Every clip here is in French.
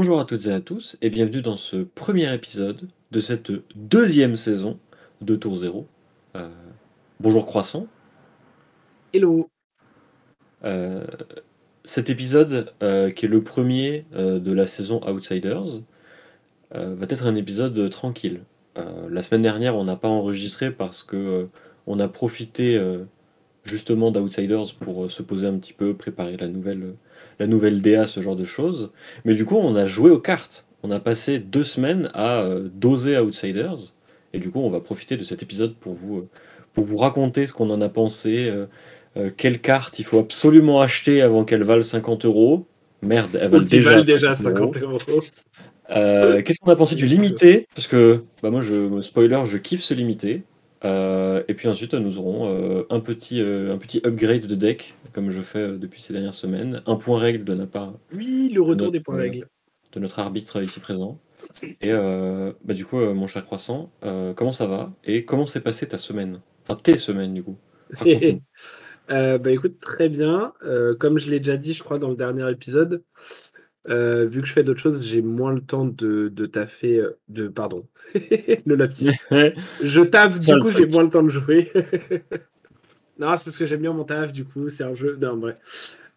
Bonjour à toutes et à tous et bienvenue dans ce premier épisode de cette deuxième saison de Tour Zéro. Euh, bonjour Croissant. Hello. Euh, cet épisode, euh, qui est le premier de la saison Outsiders, va être un épisode tranquille. la semaine dernière, on n'a pas enregistré parce que on a profité justement d'Outsiders pour se poser un petit peu, préparer la nouvelle la nouvelle DA, ce genre de choses. Mais du coup, on a joué aux cartes. On a passé deux semaines à euh, doser Outsiders. Et du coup, on va profiter de cet épisode pour vous, euh, pour vous raconter ce qu'on en a pensé. Euh, quelle carte il faut absolument acheter avant qu'elle valent 50 euros. Merde, elle valent déjà, déjà 50 euros. Qu'est-ce qu'on a pensé du limité? Parce que, bah moi, je, spoiler, je kiffe ce limité. Et puis ensuite, nous aurons un, petit, un petit upgrade de deck comme je fais euh, depuis ces dernières semaines. Un point règle de notre part. Oui, le retour des points euh, règles. De notre arbitre ici présent. Et euh, bah, du coup, mon cher croissant, comment ça va? Et comment s'est passée ta semaine? Enfin, tes semaines, du coup. bah écoute, très bien. comme je l'ai déjà dit, je crois, dans le dernier épisode, vu que je fais d'autres choses, j'ai moins le temps de, de taffer. De, pardon, le lapsus. je taffe, du coup, j'ai moins le temps de jouer. Non, c'est parce que j'aime bien mon taf, du coup, c'est un jeu. Non, vrai.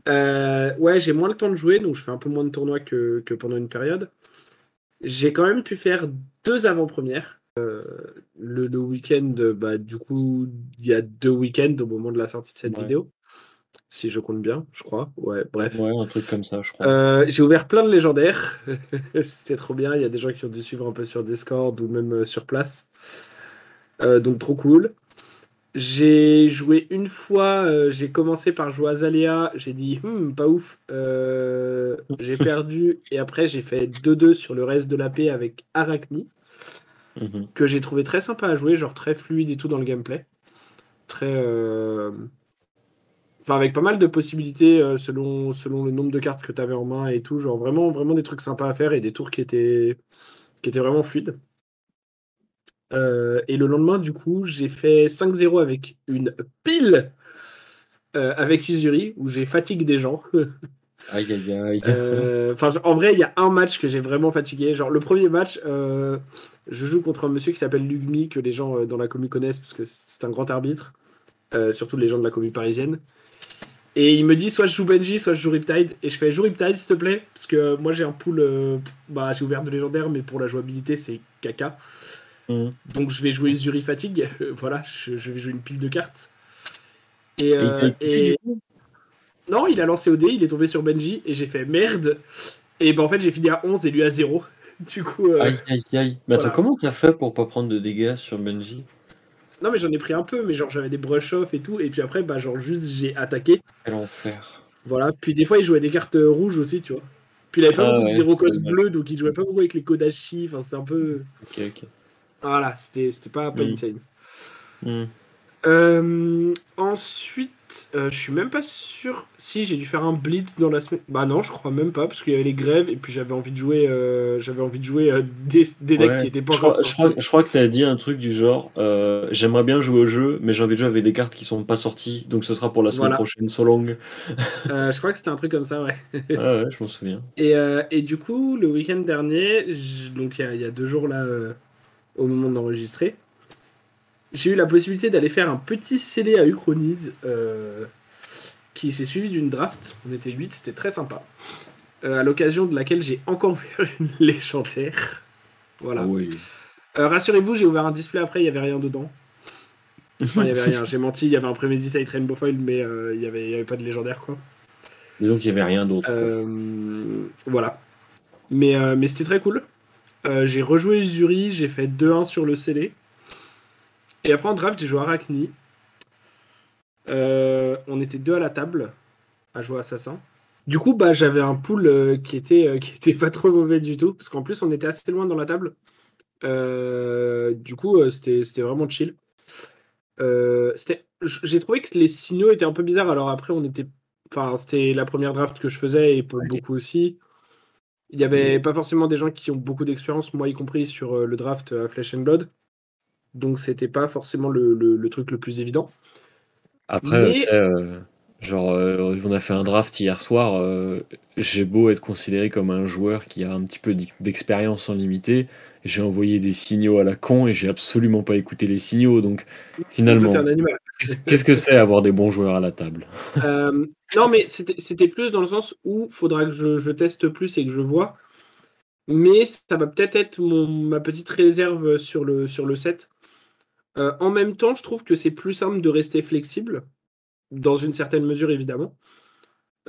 Euh, ouais, j'ai moins le temps de jouer, donc je fais un peu moins de tournois que, pendant une période. J'ai quand même pu faire deux avant-premières. Euh, le, week-end, bah, du coup, il y a deux week-ends au moment de la sortie de cette vidéo. Si je compte bien, je crois. Ouais, bref. Ouais, un truc comme ça, je crois. Euh, j'ai ouvert plein de légendaires. C'était trop bien. Il y a des gens qui ont dû suivre un peu sur Discord ou même sur place. donc, trop cool. J'ai joué une fois, euh, j'ai commencé par jouer Azalea, j'ai dit hmm, pas ouf, euh, j'ai perdu et après j'ai fait 2-2 sur le reste de la paix avec Arachni, mhm. que j'ai trouvé très sympa à jouer, genre très fluide et tout dans le gameplay. Très. Euh, enfin, avec pas mal de possibilités selon, selon le nombre de cartes que tu avais en main et tout, genre vraiment, vraiment des trucs sympas à faire et des tours qui étaient, qui étaient vraiment fluides. Euh, et le lendemain, du coup, j'ai fait 5-0 avec une pile euh, avec Usuri, où j'ai fatigué des gens. aïe, aïe, aïe. Euh, en vrai, il y a un match que j'ai vraiment fatigué. Genre, le premier match, je joue contre un monsieur qui s'appelle Lugmi, que les gens dans la commune connaissent, parce que c'est un grand arbitre, surtout les gens de la commune parisienne. Et il me dit soit je joue Benji, soit je joue Riptide. Et je fais joue Riptide, s'il te plaît. Parce que moi j'ai un pool. bah, j'ai ouvert de légendaire, mais pour la jouabilité, c'est caca. Mm. Donc je vais jouer Zuri Fatigue. voilà, je, vais jouer une pile de cartes. Et, euh, non, il a lancé au dé, il est tombé sur Benji et j'ai fait merde. Et ben en fait, j'ai fini à 11 et lui à 0. Du coup. Euh, aïe aïe aïe. Mais attends, comment t'as fait pour pas prendre de dégâts sur Benji? Non, mais j'en ai pris un peu, mais genre j'avais des brush off et tout. Et puis après, bah genre juste j'ai attaqué. Quel enfer. Voilà, puis des fois il jouait des cartes rouges aussi, tu vois. Puis il avait pas ah beaucoup de zéro cause bleu, donc il jouait pas beaucoup avec les Kodashi. Enfin, c'était un peu. Ok, ok. Voilà, c'était pas, pas mm. insane. Mm. Euh, ensuite, euh, je suis même pas sûr si j'ai dû faire un blitz dans la semaine. Bah non, je crois même pas parce qu'il y avait les grèves et puis j'avais envie de jouer, euh, j'avais envie de jouer des, des, decks qui étaient pas je crois, je crois, je crois, que tu as dit un truc du genre j'aimerais bien jouer au jeu, mais j'ai envie de jouer avec des cartes qui sont pas sorties, donc ce sera pour la semaine prochaine, so long. je crois que c'était un truc comme ça, ouais. ah ouais, je m'en souviens. Et, et, du coup, le week-end dernier, donc il y, y, a deux jours là au moment d'enregistrer, j'ai eu la possibilité d'aller faire un petit scellé à Uchronize euh, qui s'est suivi d'une draft. On était 8, c'était très sympa. Euh, à l'occasion de laquelle j'ai encore ouvert une légendaire. Voilà. Euh, rassurez-vous, j'ai ouvert un display après, il n'y avait rien dedans. Enfin, il n'y avait rien. J'ai menti, il y avait un Premeditate Rainbow Foil, mais il n'y avait, avait, pas de légendaire, quoi. Et donc, il n'y avait rien d'autre. voilà. Mais, mais c'était très cool. Euh, j'ai rejoué Usuri, j'ai fait 2-1 sur le scellé. Et après en draft, j'ai joué Arachni. Euh, on était deux à la table à jouer Assassin. Du coup, bah, j'avais un pool euh, qui, était, qui était pas trop mauvais du tout. Parce qu'en plus, on était assez loin dans la table. du coup, c'était vraiment chill. j'ai trouvé que les signaux étaient un peu bizarres. Alors après, on était. Enfin, c'était la première draft que je faisais et pour beaucoup aussi. Il n'y avait pas forcément des gens qui ont beaucoup d'expérience, moi y compris, sur euh, le draft à Flesh and Blood. Donc c'était pas forcément le, truc le plus évident. Après, euh, Genre, euh, on a fait un draft hier soir. euh, j'ai beau être considéré comme un joueur qui a un petit peu d'ex- d'expérience en limité. J'ai envoyé des signaux à la con et j'ai absolument pas écouté les signaux. Donc, finalement, qu'est-ce que c'est avoir des bons joueurs à la table? Euh, non, mais c'était plus dans le sens où faudra que je, je teste plus et que je vois. Mais ça va peut-être être mon, ma petite réserve sur le, sur le set. Euh, en même temps, je trouve que c'est plus simple de rester flexible, dans une certaine mesure évidemment.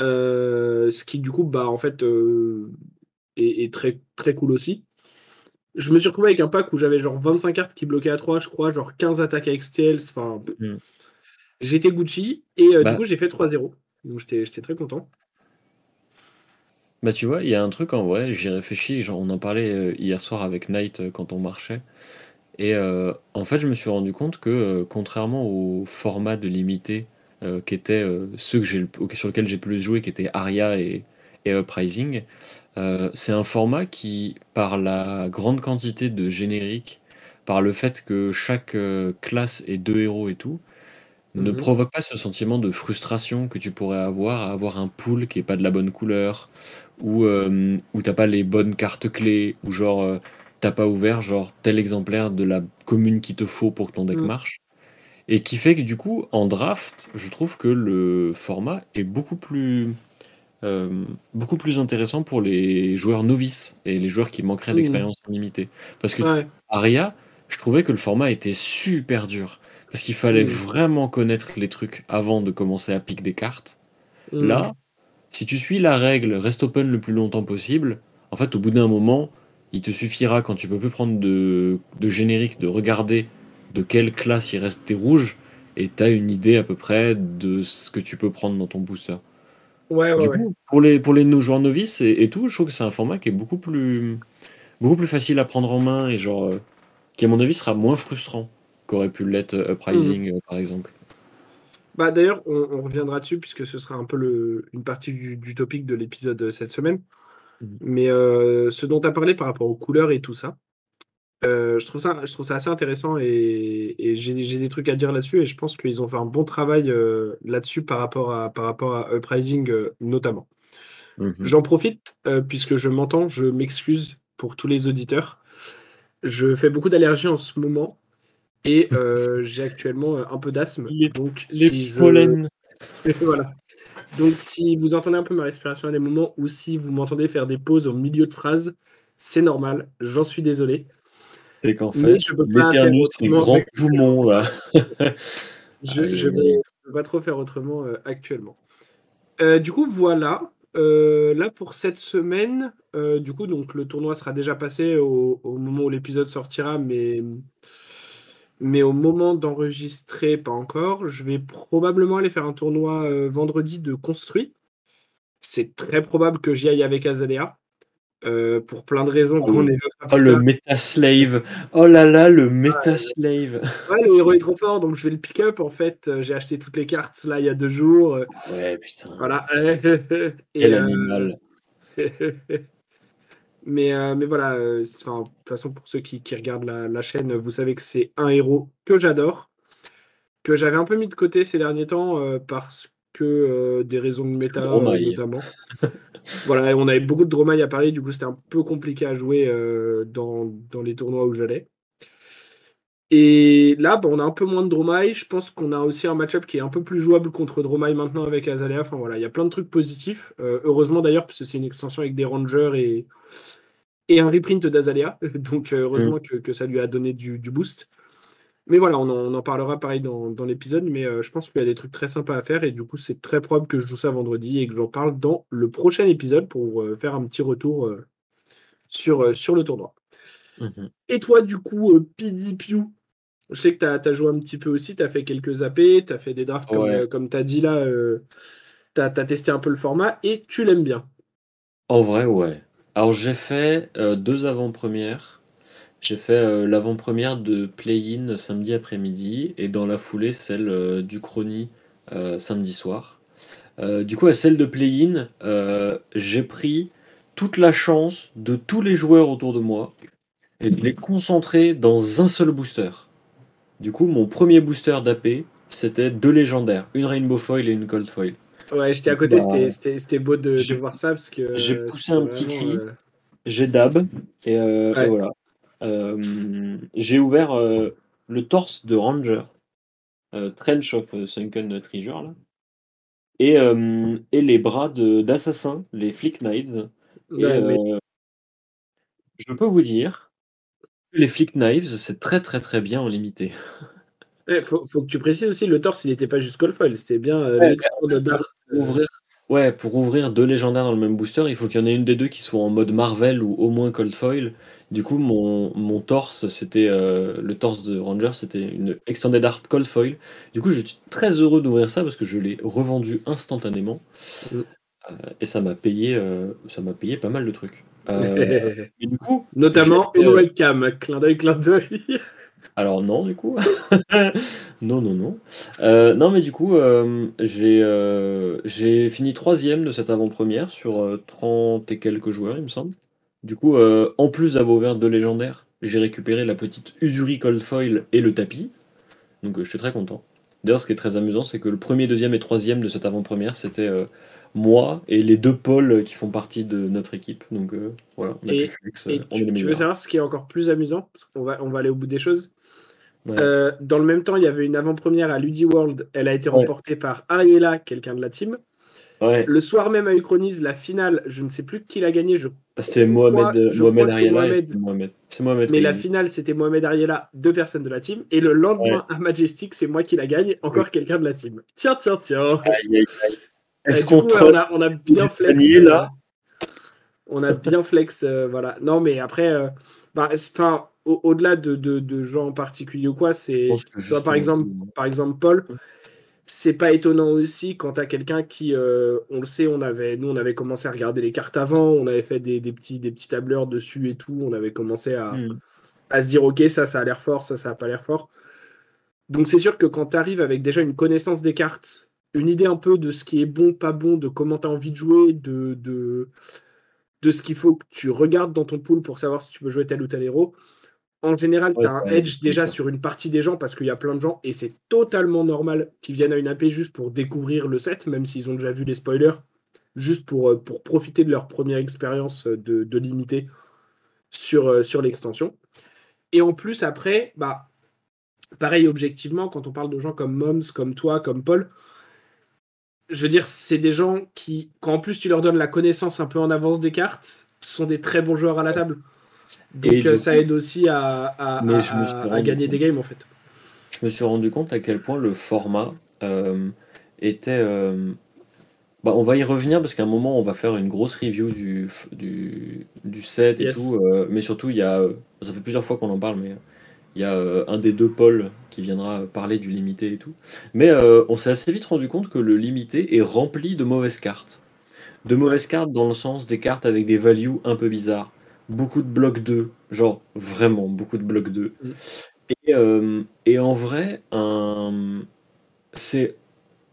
Euh, ce qui du coup, bah, en fait, euh, est, est très, très cool aussi. Je me suis retrouvé avec un pack où j'avais genre 25 cartes qui bloquaient à 3, je crois, genre 15 attaques à XTL. Enfin, Hmm. j'étais Gucci et euh, Bah, du coup, j'ai fait 3-0. Donc j'étais très content. bah, tu vois, il y a un truc en vrai, j'y réfléchis. genre, on en parlait hier soir avec Knight quand on marchait. Et euh, en fait, je me suis rendu compte que, euh, contrairement au format de limité euh, qui étaient euh, ceux que j'ai sur lesquels j'ai plus joué, qui étaient Aria et, et Uprising, c'est un format qui, par la grande quantité de génériques, par le fait que chaque classe ait deux héros et tout, ne Mhm. provoque pas ce sentiment de frustration que tu pourrais avoir à avoir un pool qui est pas de la bonne couleur, ou euh, où t'as pas les bonnes cartes clés, ou genre t'as pas ouvert genre tel exemplaire de la commune qu'il te faut pour que ton deck Mm. marche. Et qui fait que du coup, en draft, je trouve que le format est beaucoup plus, euh, beaucoup plus intéressant pour les joueurs novices et les joueurs qui manqueraient Mm. d'expérience limitée. Parce que Ouais. Aria, je trouvais que le format était super dur. Parce qu'il fallait Mm. vraiment connaître les trucs avant de commencer à piquer des cartes. Là, si tu suis la règle reste open le plus longtemps possible, en fait, au bout d'un moment, il te suffira, quand tu peux plus prendre de, de générique, de regarder de quelle classe il reste tes rouges, et tu as une idée à peu près de ce que tu peux prendre dans ton booster. Ouais, ouais, Du ouais. coup, pour les, pour les joueurs novices et, et tout, je trouve que c'est un format qui est beaucoup plus, beaucoup plus facile à prendre en main et genre, euh, qui à mon avis sera moins frustrant qu'aurait pu l'être Uprising, euh, par exemple. Bah, d'ailleurs, on, on reviendra dessus puisque ce sera un peu le, une partie du, du topic de l'épisode euh, cette semaine. Mais euh, ce dont tu as parlé par rapport aux couleurs et tout ça, euh, je, trouve ça je trouve ça assez intéressant et, et j'ai des trucs à dire là-dessus et je pense qu'ils ont fait un bon travail euh, là-dessus par rapport à, par rapport à Uprising notamment. Mhm. J'en profite puisque je m'entends, je m'excuse pour tous les auditeurs. Je fais beaucoup d'allergies en ce moment et j'ai actuellement un peu d'asthme. Donc, Les si je... pollens. voilà. Donc, si vous entendez un peu ma respiration à des moments ou si vous m'entendez faire des pauses au milieu de phrases, c'est normal. J'en suis désolé. C'est qu'en fait, éternue ses autrement. grands poumons, là. Je aïe, peux, pas trop faire autrement euh, actuellement. Euh, du coup, voilà. Euh, là, pour cette semaine, euh, du coup, donc le tournoi sera déjà passé au, au moment où l'épisode sortira, mais, mais au moment d'enregistrer, pas encore. Je vais probablement aller faire un tournoi euh, vendredi de construit. C'est très probable que j'y aille avec Azalea. euh, pour plein de raisons Oh, qu'on le- évoquera Oh le tard. méta slave. Oh là là, le méta slave. Ouais, le héros est trop fort, donc je vais le pick up. En fait, Euh, j'ai acheté toutes les cartes là il y a deux jours. Ouais, putain. Voilà. Et, Quel euh, animal. mais, euh, mais voilà, euh, de toute façon, pour ceux qui, qui regardent la, la chaîne, vous savez que c'est un héros que j'adore, que j'avais un peu mis de côté ces derniers temps euh, parce que des raisons de méta notamment. voilà, on avait beaucoup de Dromaille à Paris, du coup c'était un peu compliqué à jouer dans, dans les tournois où j'allais. Et là, bah, on a un peu moins de Dromaille. Je pense qu'on a aussi un match-up qui est un peu plus jouable contre Dromaille maintenant avec Azalea. Enfin voilà, il y a plein de trucs positifs. Euh, heureusement d'ailleurs, parce que c'est une extension avec des Rangers et, et un reprint d'Azalea. Donc euh, heureusement que, que ça lui a donné du, du boost. Mais voilà, on en, on en parlera pareil dans, dans l'épisode. Mais euh, je pense qu'il y a des trucs très sympas à faire. Et du coup, c'est très probable que je joue ça vendredi et que j'en parle dans le prochain épisode pour euh, faire un petit retour euh, sur, sur le tournoi. Mhm. Et toi, du coup, Pew, je sais que tu as, joué un petit peu aussi, tu as fait quelques AP, tu as fait des drafts comme, Ouais. euh, comme tu as dit là, tu as, testé un peu le format et tu l'aimes bien. En vrai, ouais. Alors j'ai fait euh, deux avant-premières. J'ai fait euh, l'avant-première de Play-In samedi après-midi et dans la foulée celle euh, du Chrony euh, samedi soir. Euh, du coup, à celle de Play-In, euh, j'ai pris toute la chance de tous les joueurs autour de moi et de les concentrer dans un seul booster. Du coup, mon premier booster d'AP, c'était deux légendaires, une Rainbow Foil et une Cold Foil. Ouais, j'étais à côté, c'était beau de, de, voir ça parce que. J'ai poussé un petit cri, j'ai dab, et, et voilà. j'ai ouvert le torse de Ranger, Trench of Sunken Treasure, là. Et, et les bras d'Assassin, les Flick Knives. je peux vous dire les Flick Knives, c'est très très très bien en limité. Il faut, faut, que tu précises aussi, le torse, il n'était pas juste foil, c'était bien euh, ouais, de Dart. Ouvrir, ouais, pour ouvrir deux légendaires dans le même booster, il faut qu'il y en ait une des deux qui soit en mode Marvel ou au moins Cold Foil. Du coup, mon, mon torse, c'était euh, le torse de Ranger, c'était une Extended Art Cold Foil. Du coup, je suis très heureux d'ouvrir ça parce que je l'ai revendu instantanément. Mm. Euh, et ça m'a payé, ça m'a payé pas mal de trucs. et du coup, Notamment une webcam, clin d'œil, clin d'œil. Alors non, du coup. non, non, non. Euh, non, mais du coup, euh, euh, j'ai fini troisième de cette avant-première sur 30 et quelques joueurs, il me semble. Du coup, en plus d'avoir ouvert deux légendaires, j'ai récupéré la petite Usuri Cold Foil et le tapis. Donc je suis très content. D'ailleurs, ce qui est très amusant, c'est que le premier, deuxième et troisième de cette avant-première, c'était moi et les deux pôles qui font partie de notre équipe. Donc voilà, on a et, flex, tu, tu, veux savoir ce qui est encore plus amusant? Parce qu'on va, on va aller au bout des choses. Euh, dans le même temps, il y avait une avant-première à Ludi World. Elle a été remportée par Ariela, quelqu'un de la team. Le soir même à Uchronise, la finale, je ne sais plus qui l'a gagné. Je... Ah, c'était Mohamed, Mohamed Ariela C'est Mohamed. Mais la finale, c'était Mohamed Ariela, deux personnes de la team. Et le lendemain à Majestic, c'est moi qui la gagne, encore quelqu'un de la team. Tiens, tiens, tiens. Est-ce qu'on on, a, on a bien flex. là euh, on a bien flex, euh, voilà. Non, mais après, bah, enfin au-delà de, de, gens en particulier ou quoi, c'est par exemple, par exemple Paul. C'est pas étonnant aussi quand t'as quelqu'un qui, euh, on le sait, on avait, nous on avait commencé à regarder les cartes avant, on avait fait des, petits, des petits tableurs dessus et tout, on avait commencé à, hmm. à se dire ok ça ça a l'air fort, ça ça a pas l'air fort. Donc c'est sûr que quand tu arrives avec déjà une connaissance des cartes, une idée un peu de ce qui est bon, pas bon, de comment tu as envie de jouer, de, de, de ce qu'il faut que tu regardes dans ton pool pour savoir si tu peux jouer tel ou tel héros, en général, tu as un edge déjà sur une partie des gens parce qu'il y a plein de gens et c'est totalement normal qu'ils viennent à une AP juste pour découvrir le set, même s'ils ont déjà vu les spoilers, juste pour, euh, pour profiter de leur première expérience de, de limité sur, euh, sur l'extension. Et en plus, après, bah, pareil, objectivement, quand on parle de gens comme Moms, comme toi, comme Paul, je veux dire, c'est des gens qui, quand en plus tu leur donnes la connaissance un peu en avance des cartes, sont des très bons joueurs à la table. Donc euh, ça aide aussi à, à, gagner des games en fait. Je me suis rendu compte à quel point le format euh, était. Euh, bah, on va y revenir parce qu'à un moment on va faire une grosse review du, du, du set et tout. mais surtout, il y a. Ça fait plusieurs fois qu'on en parle, mais il y a un des deux pôles qui viendra parler du limité et tout. Mais on s'est assez vite rendu compte que le limité est rempli de mauvaises cartes. De mauvaises cartes dans le sens des cartes avec des values un peu bizarres beaucoup de blocs 2, genre vraiment beaucoup de blocs 2. Mm. Et, euh, et, en vrai, c'est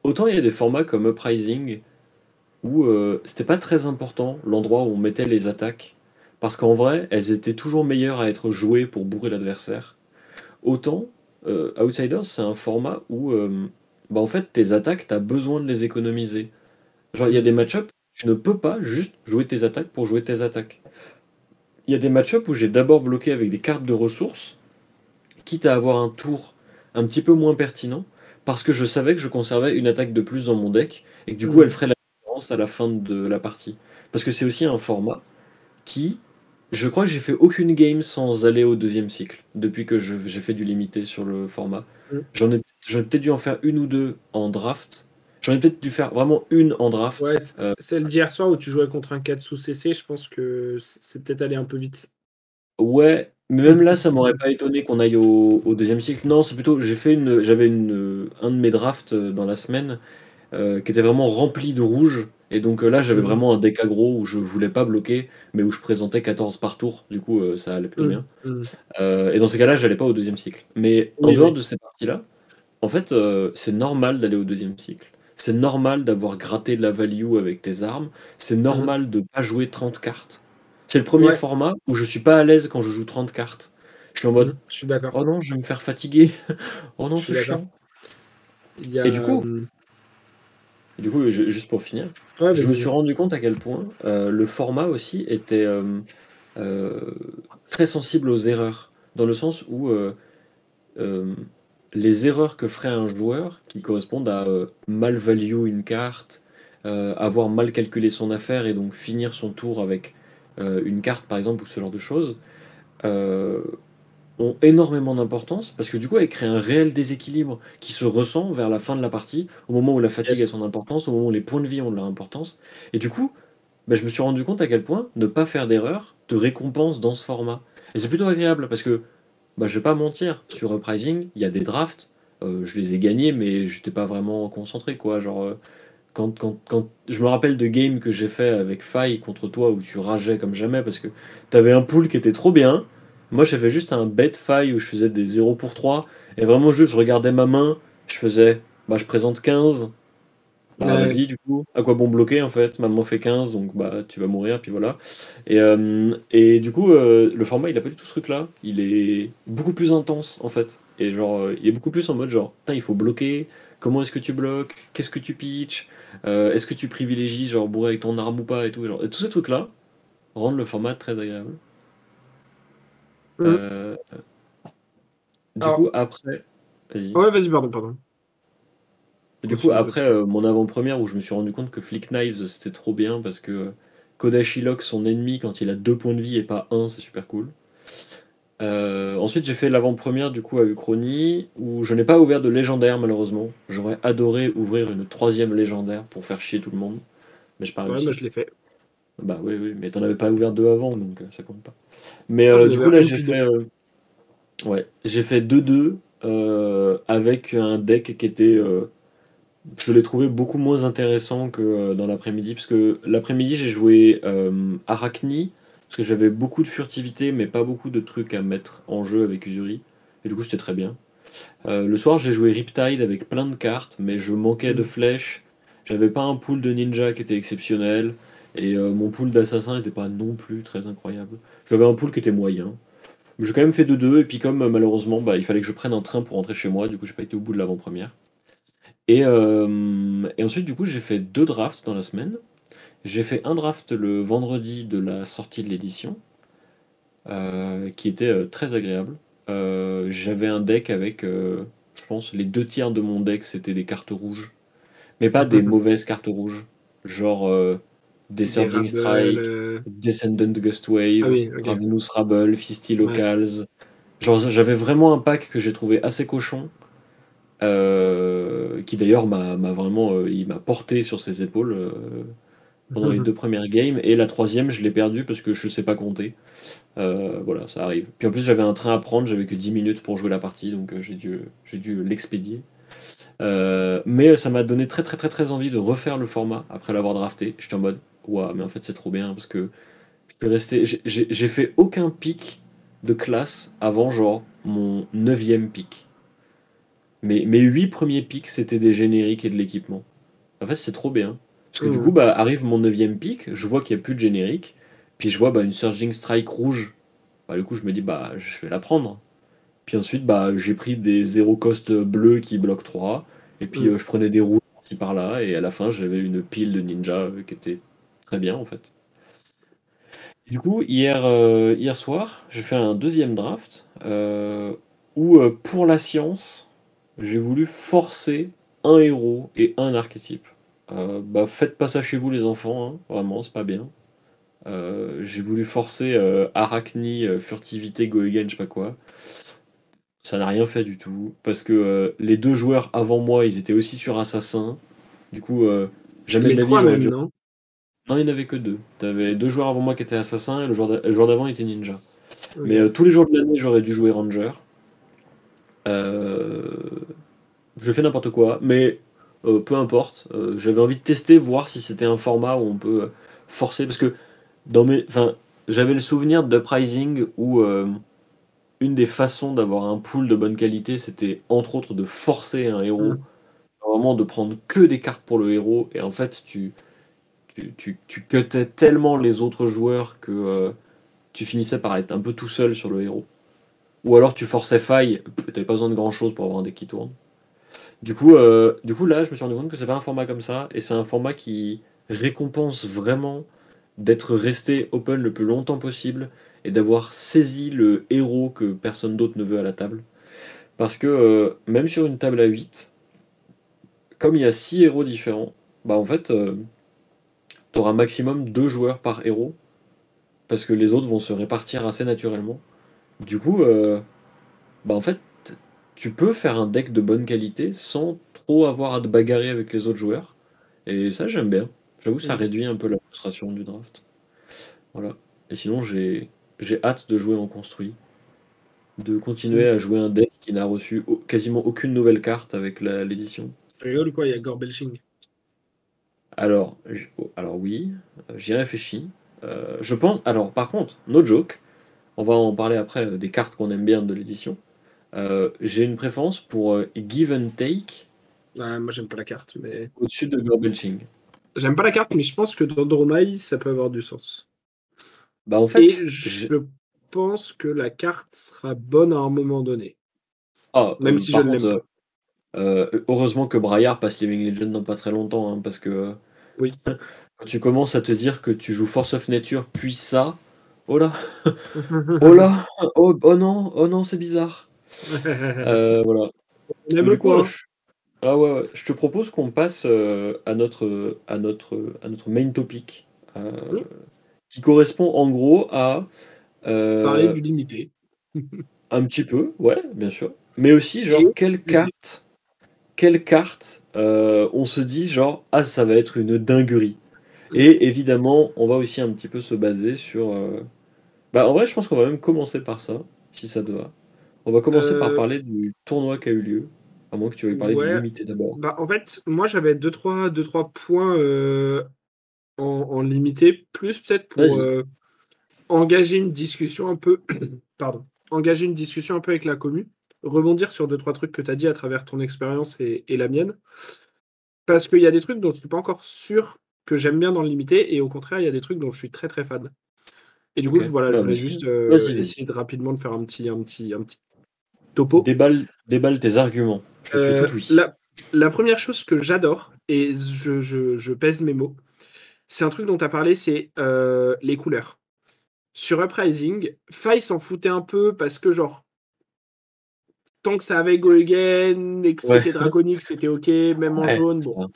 autant il y a des formats comme Uprising où euh, c'était pas très important l'endroit où on mettait les attaques, parce qu'en vrai, elles étaient toujours meilleures à être jouées pour bourrer l'adversaire. Autant euh, Outsiders, c'est un format où bah en fait tes attaques, tu as besoin de les économiser. Genre il y a des match tu ne peux pas juste jouer tes attaques pour jouer tes attaques il y a des match-ups où j'ai d'abord bloqué avec des cartes de ressources, quitte à avoir un tour un petit peu moins pertinent, parce que je savais que je conservais une attaque de plus dans mon deck, et que du coup mhm. elle ferait la différence à la fin de la partie. Parce que c'est aussi un format qui, je crois que j'ai fait aucune game sans aller au deuxième cycle, depuis que j'ai fait du limité sur le format. Mhm. J'en ai, ai peut-être dû en faire une ou deux en draft, J'en ai peut-être dû faire vraiment une en draft. Ouais, euh, celle d'hier soir où tu jouais contre un 4 sous CC, je pense que c'est peut-être allé un peu vite. Ouais, mais même là, ça m'aurait pas étonné qu'on aille au, deuxième cycle. Non, c'est plutôt, j'ai fait une, j'avais une, un de mes drafts euh, dans la semaine euh, qui était vraiment rempli de rouge. Et donc là, j'avais mmh. vraiment un deck aggro où je voulais pas bloquer, mais où je présentais 14 par tour. Du coup, ça allait plutôt mmh. bien. Mmh. et dans ces cas-là, j'allais pas au deuxième cycle. Mais en dehors de ces parties-là, en fait, c'est normal d'aller au deuxième cycle. C'est normal d'avoir gratté de la value avec tes armes. C'est mhm. normal de pas jouer 30 cartes. C'est le premier format où je suis pas à l'aise quand je joue 30 cartes. Je suis en mode. Mhm. Je suis d'accord. Oh non, je vais me faire fatiguer. oh non, c'est chiant. Et du coup. Euh, Du coup, je- juste pour finir, Ouais, je me suis rendu compte à quel point euh, le format aussi était euh, euh, très sensible aux erreurs, dans le sens où les erreurs que ferait un joueur qui correspondent à mal value une carte, avoir mal calculé son affaire et donc finir son tour avec une carte par exemple ou ce genre de choses, euh, ont énormément d'importance parce que du coup elles créent un réel déséquilibre qui se ressent vers la fin de la partie, au moment où la fatigue Yes. a son importance, au moment où les points de vie ont de leur importance. Et du coup, bah, je me suis rendu compte à quel point ne pas faire d'erreur te récompense dans ce format. Et c'est plutôt agréable parce que, bah, je vais pas mentir, sur Uprising, il y a des drafts, euh, je les ai gagnés, mais j'étais pas vraiment concentré, quoi. Genre, euh, quand, quand, quand je me rappelle de games que j'ai fait avec Faye contre toi où tu rageais comme jamais parce que t'avais un pool qui était trop bien. Moi, j'avais juste un bet Faille où je faisais des 0 pour 3 et vraiment juste je regardais ma main, je faisais bah je présente 15. Bah Ouais. vas-y du coup, à quoi bon bloquer en fait? Maman fait 15 donc bah tu vas mourir puis voilà. Et, euh, et du coup euh, le format il a pas du tout ce truc là, il est beaucoup plus intense en fait. Et genre euh, il est beaucoup plus en mode genre putain il faut bloquer, comment est-ce que tu bloques, qu'est-ce que tu pitches, Euh, est-ce que tu privilégies genre bourrer avec ton arme ou pas et tout? Genre, et tous ces trucs là rendent le format très agréable. Mhm. Euh, du Alors- coup, après. Vas-y. Ouais, vas-y, pardon, pardon. Du coup, après euh, mon avant-première où je me suis rendu compte que Flick Knives c'était trop bien parce que euh, Kodashi lock son ennemi quand il a deux points de vie et pas un, c'est super cool. Euh, ensuite, j'ai fait l'avant-première du coup à Uchronie où je n'ai pas ouvert de légendaire malheureusement. J'aurais adoré ouvrir une troisième légendaire pour faire chier tout le monde, mais j'ai pas Ouais, réussi. moi je l'ai fait. Bah oui, oui, mais t'en avais pas ouvert deux avant, donc euh, ça compte pas. Mais euh, du coup, là, j'ai fait, euh, ouais, j'ai fait 2-2 euh, avec un deck qui était. je l'ai trouvé beaucoup moins intéressant que dans l'après-midi, parce que l'après-midi, j'ai joué euh, Arachni, parce que j'avais beaucoup de furtivité, mais pas beaucoup de trucs à mettre en jeu avec Usuri. Et du coup, c'était très bien. Euh, le soir, j'ai joué Riptide avec plein de cartes, mais je manquais de Mm. flèches. J'avais pas un pool de ninja qui était exceptionnel. Et euh, mon pool d'assassin n'était pas non plus très incroyable. J'avais un pool qui était moyen. J'ai quand même fait 2-2, et puis comme euh, malheureusement, bah, il fallait que je prenne un train pour rentrer chez moi, du coup, j'ai pas été au bout de l'avant-première. Et, euh, et ensuite, du coup, j'ai fait deux drafts dans la semaine. J'ai fait un draft le vendredi de la sortie de l'édition, qui était très agréable. J'avais un deck avec, je pense, les deux tiers de mon deck, c'était des cartes rouges. Mais pas des mauvaises cartes rouges. Genre des Des Surging Rabble, Strike, euh, Descendant Gustwave, Ah oui, ok. Ravenous Rabble, Fisty Ouais. Locals. Genre j'avais vraiment un pack que j'ai trouvé assez cochon. euh, qui d'ailleurs m'a m'a vraiment euh, il m'a porté sur ses épaules pendant les deux premières games et la troisième je l'ai perdu parce que je sais pas compter voilà ça arrive puis en plus j'avais un train à prendre j'avais que 10 minutes pour jouer la partie donc j'ai dû j'ai dû l'expédier mais ça m'a donné très très très très envie de refaire le format après l'avoir drafté j'étais en mode waouh mais en fait c'est trop bien parce que j'ai- fait aucun pic de classe avant genre mon neuvième pic mes, mes huit premiers pics, c'était des génériques et de l'équipement. En fait, c'est trop bien. Parce que du Mhm. coup, bah, arrive mon neuvième pic, je vois qu'il n'y a plus de générique, puis je vois bah, une Surging Strike rouge. Bah, du coup, je me dis, bah, je vais la prendre. Puis ensuite, bah, j'ai pris des zéro cost bleus qui bloquent 3, et puis Mhm. euh, je prenais des rouges par-ci par-là, et à la fin, j'avais une pile de ninja euh, qui était très bien en fait. Du coup, hier, euh, hier soir, j'ai fait un deuxième draft euh, où, euh, pour la science, j'ai voulu forcer un héros et un archétype. Bah, faites pas ça chez vous, les enfants, hein, vraiment, c'est pas bien. J'ai voulu forcer Arachni, euh, furtivité, go again, je sais pas quoi. Ça n'a rien fait du tout, parce que les deux joueurs avant moi, ils étaient aussi sur Assassin. Du coup, jamais Les de la vie trois j'aurais même, dû non? Non, il n'y en avait que deux. T'avais deux joueurs avant moi qui étaient assassins et le joueur d'avant était ninja. Mais euh, tous les jours de l'année, j'aurais dû jouer ranger. Euh, Je fais n'importe quoi, mais euh, peu importe. J'avais envie de tester, voir si c'était un format où on peut forcer. Parce que dans mes, enfin, j'avais le souvenir d'Uprising où une des façons d'avoir un pool de bonne qualité, c'était entre autres de forcer un héros. Mm. Vraiment de prendre que des cartes pour le héros. Et en fait, tu tu, tu, cutais tellement les autres joueurs que euh, tu finissais par être un peu tout seul sur le héros. Ou alors tu forçais faille, t'avais pas besoin de grand chose pour avoir un deck qui tourne. Du coup, euh, du coup, là, je me suis rendu compte que c'est pas un format comme ça, et c'est un format qui récompense vraiment d'être resté open le plus longtemps possible et d'avoir saisi le héros que personne d'autre ne veut à la table. Parce que euh, même sur une table à 8, comme il y a 6 héros différents, bah en fait, tu auras maximum 2 joueurs par héros, parce que les autres vont se répartir assez naturellement. Du coup, euh, bah en fait, tu peux faire un deck de bonne qualité sans trop avoir à te bagarrer avec les autres joueurs. Et ça, j'aime bien. J'avoue, ça Mm. réduit un peu la frustration du draft. Voilà. Et sinon, j'ai hâte de jouer en construit. De continuer Mm. à jouer un deck qui n'a reçu quasiment aucune nouvelle carte avec l'édition. Tu rigoles ou quoi? Il y a Gore Belching. Alors, alors oui, j'y réfléchis. Euh, je pense. Alors, par contre, no joke, on va en parler après euh, des cartes qu'on aime bien de l'édition. Euh, j'ai une préférence pour Give and Take moi, j'aime pas la carte, mais. au-dessus de Gorbelching. J'aime pas la carte, mais je pense que dans Dromai, ça peut avoir du sens. Bah, en fait, Et je pense que la carte sera bonne à un moment donné. Ah, Même si je ne l'aime heureusement que Braillard passe Living Legend dans pas très longtemps, hein, parce que Oui. quand tu commences à te dire que tu joues Force of Nature puis ça, oh là, oh là, oh, oh non, oh non, c'est bizarre. Euh, voilà. Du le coup, coin. je... Ah ouais, ouais. je te propose qu'on passe euh, à, notre, à, notre, à notre main topic, euh, Oui. qui correspond en gros à Parler du limité. un petit peu, ouais, bien sûr, mais aussi genre quelle carte, quelle carte euh, on se dit genre ah ça va être une dinguerie. Et évidemment, on va aussi un petit peu se baser sur. euh, Bah en vrai, je pense qu'on va même commencer par ça, si ça te va. On va commencer par Euh, parler du tournoi qui a eu lieu, à moins que tu veuilles parler Ouais. du limité d'abord. Bah, en fait, moi, j'avais 2-3 deux, trois points euh, en, en limité, plus peut-être pour Vas-y. euh, engager une discussion un peu. Pardon. Engager une discussion un peu avec la commu. Rebondir sur 2-3 trucs que tu as dit à travers ton expérience et, et la mienne. Parce qu'il y a des trucs dont je suis pas encore sûr que j'aime bien dans le limité, et au contraire, il y a des trucs dont je suis très très fan. Et du coup, voilà, je voulais juste euh, essayer de rapidement de faire un petit, un petit, un petit topo. Déballe, déballe tes arguments. Je Euh, tout oui. la, la première chose que j'adore, et je, je- je pèse mes mots, c'est un truc dont tu as parlé, c'est euh, les couleurs. Sur Uprising, Faye s'en foutait un peu parce que, genre, tant que ça avait Go Again et que Ouais. c'était draconique, c'était ok, même en Ouais, jaune, bon.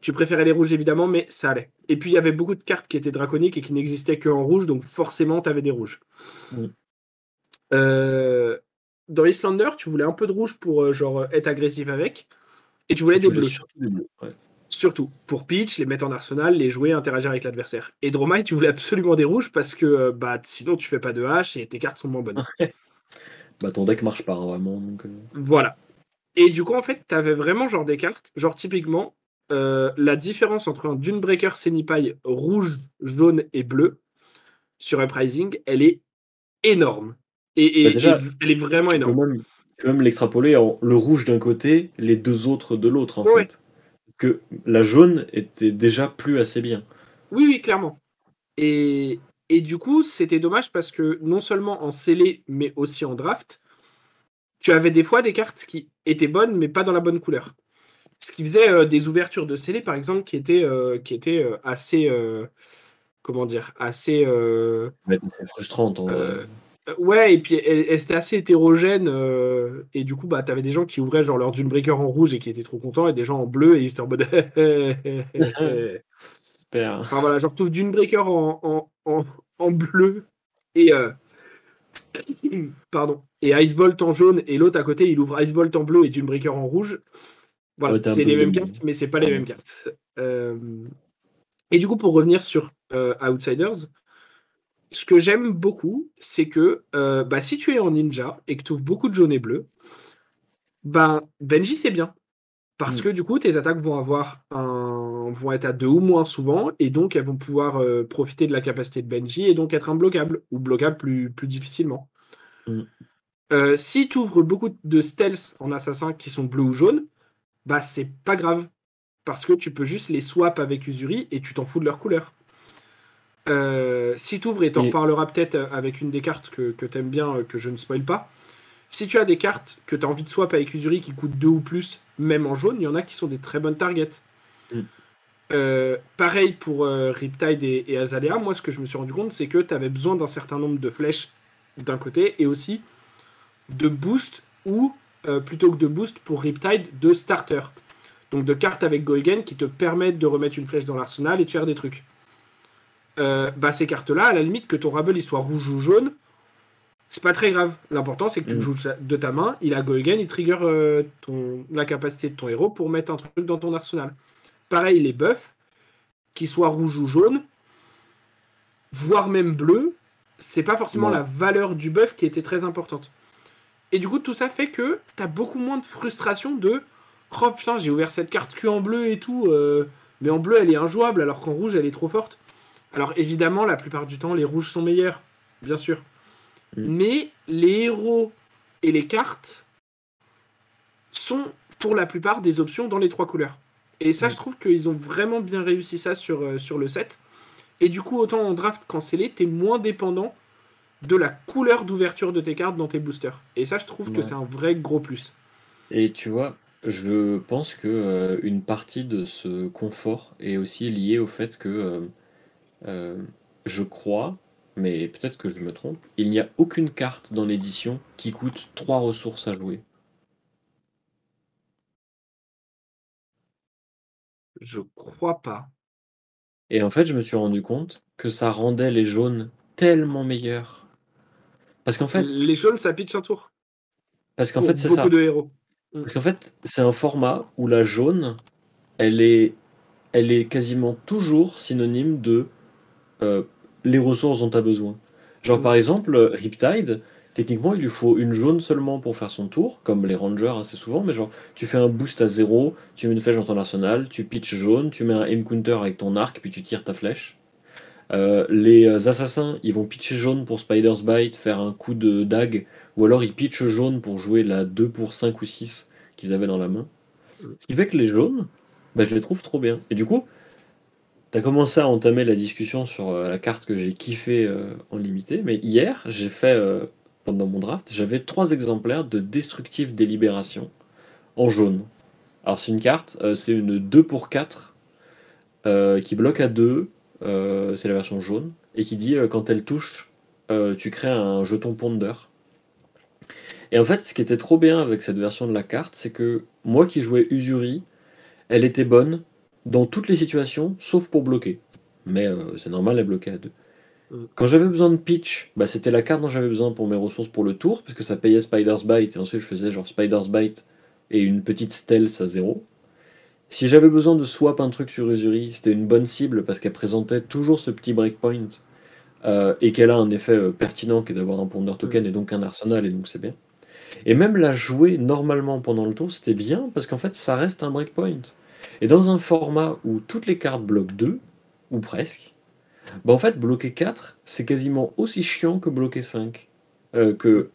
Tu préférais les rouges évidemment, mais ça allait. Et puis il y avait beaucoup de cartes qui étaient draconiques et qui n'existaient qu'en rouge, donc forcément tu avais des rouges. Mm. Euh, dans Islander, tu voulais un peu de rouge pour euh, genre être agressif avec, et tu voulais Tu des bleus. surtout des bleus. ouais. Surtout pour pitch, les mettre en arsenal, les jouer, interagir avec l'adversaire. Et Dromai, tu voulais absolument des rouges parce que euh, bah, sinon tu fais pas de hache et tes cartes sont moins bonnes. Bah, ton deck marche pas vraiment. Donc, euh, Voilà. Et du coup, en fait, tu avais vraiment genre des cartes, genre typiquement, euh, la différence entre un Dunebreaker Senipai rouge, jaune et bleu sur Uprising, elle est énorme. Et, et- Bah, déjà, et elle est vraiment tu peux énorme. même, tu peux même l'extrapoler en le rouge d'un côté, les deux autres de l'autre en Ouais. fait. Parce que la jaune était déjà plus assez bien. Oui, oui, clairement. Et, et du coup, c'était dommage parce que non seulement en scellé, mais aussi en draft, tu avais des fois des cartes qui étaient bonnes, mais pas dans la bonne couleur. Ce qui faisait euh, des ouvertures de scellé, par exemple, qui étaient, euh, qui étaient euh, assez. comment dire Assez. Ouais, C'est frustrant. Ouais, et puis elle, elle- c'était assez hétérogène. et du coup, bah, t'avais des gens qui ouvraient genre leur Dunebreaker en rouge et qui étaient trop contents, et des gens en bleu et ils étaient en mode. Super. enfin voilà, genre tout Dunebreaker en, en, en, en bleu et. euh, Pardon. Et Icebolt en jaune, et l'autre à côté, il ouvre Icebolt en bleu et Dunebreaker en rouge. Voilà, Ouais, c'est les mêmes cartes, mais c'est pas les mêmes cartes. Euh, Et du coup, pour revenir sur euh, Outsiders, ce que j'aime beaucoup, c'est que bah, si tu es en ninja et que tu ouvres beaucoup de jaune et bleu, bah, Benji, c'est bien. Parce Mm. que du coup, tes attaques vont avoir un... vont être à deux ou moins souvent, et donc elles vont pouvoir euh, profiter de la capacité de Benji et donc être imbloquables, ou bloquables plus, plus difficilement. Mm. Euh, si tu ouvres beaucoup de stealth en assassin qui sont bleus ou jaunes, bah c'est pas grave. Parce que tu peux juste les swap avec Usuri et tu t'en fous de leur couleur. Euh, si tu ouvres, et t'en Et- reparleras peut-être avec une des cartes que, que t'aimes bien, que je ne spoil pas. Si tu as des cartes que tu as envie de swap avec Usuri qui coûtent 2 ou plus même en jaune, il y en a qui sont des très bonnes targets. Mm. Euh, pareil pour euh, Riptide et, et, Azalea, moi ce que je me suis rendu compte, c'est que tu avais besoin d'un certain nombre de flèches d'un côté et aussi de boost ou euh, plutôt que de boost pour Riptide, de starter. Donc de cartes avec Goigen qui te permettent de remettre une flèche dans l'arsenal et de faire des trucs. bah ces cartes-là, à la limite que ton Rabble il soit rouge ou jaune, c'est pas très grave. L'important, c'est que tu mm. joues de ta main, il a go again, il trigger euh, ton, la capacité de ton héros pour mettre un truc dans ton arsenal. Pareil, les buffs, qu'ils soient rouge ou jaune, voire même bleu, c'est pas forcément la valeur du buff qui était très importante. Et du coup, tout ça fait que t'as beaucoup moins de frustration de Oh putain, j'ai ouvert cette carte Q en bleu et tout, euh, mais en bleu elle est injouable alors qu'en rouge elle est trop forte. Alors évidemment, la plupart du temps, les rouges sont meilleurs, bien sûr. Mm. Mais les héros et les cartes sont pour la plupart des options dans les trois couleurs. Et ça, mm. je trouve qu'ils ont vraiment bien réussi ça sur, euh, sur le set. Et du coup, autant en draft qu'en scellé, t'es moins dépendant de la couleur d'ouverture de tes cartes dans tes boosters. Et ça, je trouve que c'est un vrai gros plus. Et tu vois, je pense que euh, une partie de ce confort est aussi liée au fait que euh, je crois mais peut-être que je me trompe, il n'y a aucune carte dans l'édition qui coûte 3 ressources à jouer. Je crois pas. Et en fait, je me suis rendu compte que ça rendait les jaunes tellement meilleurs. Parce qu'en fait. Les jaunes, ça pitch un tour. Parce qu'en fait, c'est ça. de héros. Mm. Parce qu'en fait, c'est un format où la jaune, elle est, elle est quasiment toujours synonyme de euh, les ressources dont tu as besoin. Genre par exemple, Riptide, techniquement il lui faut une jaune seulement pour faire son tour, comme les rangers assez souvent, mais genre tu fais un boost à zéro, tu mets une flèche dans ton arsenal, tu pitches jaune, tu mets un aim counter avec ton arc, puis tu tires ta flèche. Euh, les assassins, ils vont pitcher jaune pour Spider's Bite, faire un coup de dague, ou alors ils pitchent jaune pour jouer la 2 pour 5 ou 6 qu'ils avaient dans la main. Ce qui fait que les jaunes, bah, je les trouve trop bien. Et du coup, tu as commencé à entamer la discussion sur euh, la carte que j'ai kiffé euh, en limité, mais hier, j'ai fait, euh, pendant mon draft, j'avais trois exemplaires de Destructive Délibération en jaune. Alors, c'est une carte, c'est une 2 pour 4 qui bloque à 2, c'est la version jaune, et qui dit quand elle touche, tu crées un jeton Ponder. Et en fait, ce qui était trop bien avec cette version de la carte, c'est que moi qui jouais Usuri, elle était bonne dans toutes les situations, sauf pour bloquer. Mais euh, c'est normal, elle bloquer à deux. Mm. Quand j'avais besoin de pitch, bah, c'était la carte dont j'avais besoin pour mes ressources pour le tour, parce que ça payait Spider's Bite, et ensuite je faisais genre Spider's Bite et une petite stealth à zéro. Si j'avais besoin de swap un truc sur Usuri, c'était une bonne cible parce qu'elle présentait toujours ce petit breakpoint euh, et qu'elle a un effet euh, pertinent qui est d'avoir un ponder token mm. et donc un arsenal, et donc c'est bien. Et même la jouer normalement pendant le tour, c'était bien parce qu'en fait ça reste un breakpoint. Et dans un format où toutes les cartes bloquent 2, ou presque, bah en fait, bloquer 4, c'est quasiment aussi chiant que bloquer 5. Euh, que,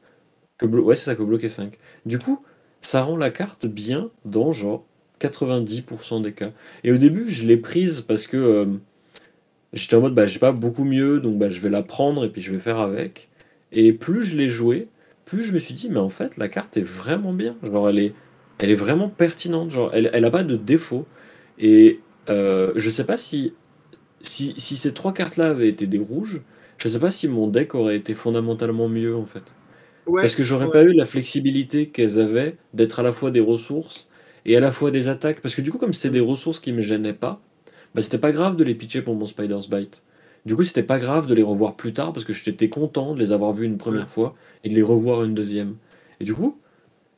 ouais, c'est ça, que bloquer 5. Du coup, ça rend la carte bien dans genre 90% des cas. Et au début, je l'ai prise parce que euh, j'étais en mode, bah, j'ai pas beaucoup mieux, donc bah, je vais la prendre et puis je vais faire avec. Et plus je l'ai joué, plus je me suis dit, mais en fait, la carte est vraiment bien. Genre, elle est, elle est vraiment pertinente. Genre, elle, elle a pas de défaut. Et euh, je sais pas si, si, si ces trois cartes-là avaient été des rouges, je sais pas si mon deck aurait été fondamentalement mieux en fait. Parce que j'aurais pas eu la flexibilité qu'elles avaient d'être à la fois des ressources et à la fois des attaques. Parce que du coup, comme c'était des ressources qui me gênaient pas, bah c'était pas grave de les pitcher pour mon Spider's Bite. Du coup, c'était pas grave de les revoir plus tard parce que j'étais content de les avoir vus une première fois et de les revoir une deuxième. Et du coup,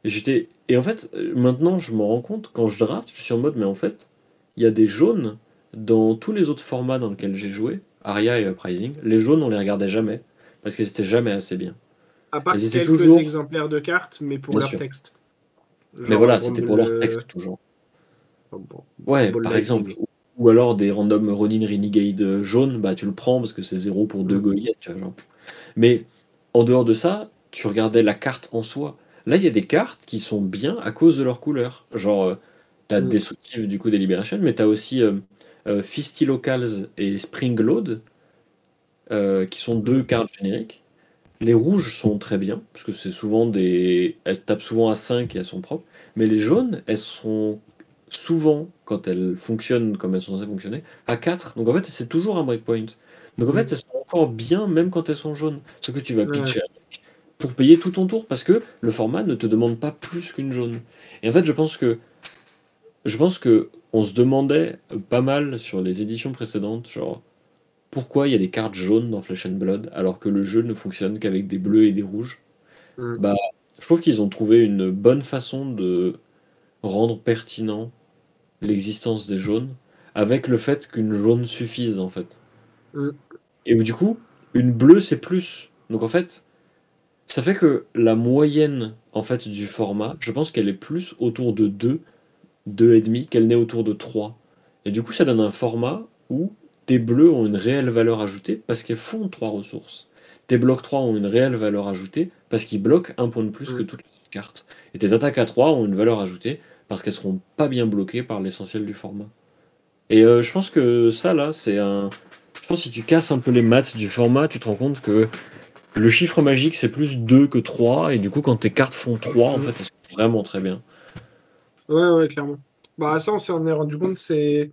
j'étais. Et en fait, maintenant, je me rends compte, quand je draft, je suis en mode, mais en fait, il y a des jaunes dans tous les autres formats dans lesquels j'ai joué, Aria et Uprising. Les jaunes, on les regardait jamais parce que c'était jamais assez bien. À part quelques exemplaires de cartes, mais pour leur texte. mais voilà, c'était pour leur texte toujours. Oh, ouais, par exemple. Ou alors des random Ronin Renegade jaunes, bah tu le prends parce que c'est zéro pour deux mm. tu vois. Genre. Mais en dehors de ça, tu regardais la carte en soi. Là, il y a des cartes qui sont bien à cause de leur couleur. Genre, euh, T'as mm. Destructive du coup Deliberation, mais tu as aussi euh, euh, Fisty Locals et Spring Load, euh, qui sont deux cartes génériques. Les rouges sont très bien, parce que c'est souvent des. Elles tapent souvent à 5 et elles sont propres. Mais les jaunes, elles sont souvent, quand elles fonctionnent comme elles sont censées fonctionner, à 4. Donc en fait, c'est toujours un breakpoint. Donc en fait, Mm. elles sont encore bien, même quand elles sont jaunes. Ce que tu vas pitcher pour payer tout ton tour, parce que le format ne te demande pas plus qu'une jaune. Et en fait, je pense que. Je pense que on se demandait pas mal sur les éditions précédentes, genre pourquoi il y a des cartes jaunes dans Flesh and Blood alors que le jeu ne fonctionne qu'avec des bleus et des rouges. Mm. Bah, je trouve qu'ils ont trouvé une bonne façon de rendre pertinent l'existence des jaunes avec le fait qu'une jaune suffise en fait. Mm. Et du coup, une bleue c'est plus. Donc en fait, ça fait que la moyenne en fait du format, je pense qu'elle est plus autour de 2, 2,5 qu'elle n'est autour de 3. Et du coup, ça donne un format où tes bleus ont une réelle valeur ajoutée parce qu'elles font 3 ressources. Tes blocs 3 ont une réelle valeur ajoutée parce qu'ils bloquent un point de plus que Mm. toutes les autres cartes. Et tes attaques à 3 ont une valeur ajoutée parce qu'elles seront pas bien bloquées par l'essentiel du format. Et euh, je pense que ça là, c'est un. Je pense que si tu casses un peu les maths du format, tu te rends compte que le chiffre magique c'est plus 2 que 3. Et du coup, quand tes cartes font 3, en Mm. fait, elles sont vraiment très bien. Ouais, ouais, clairement. Bah, ça, on s'en est rendu compte, c'est.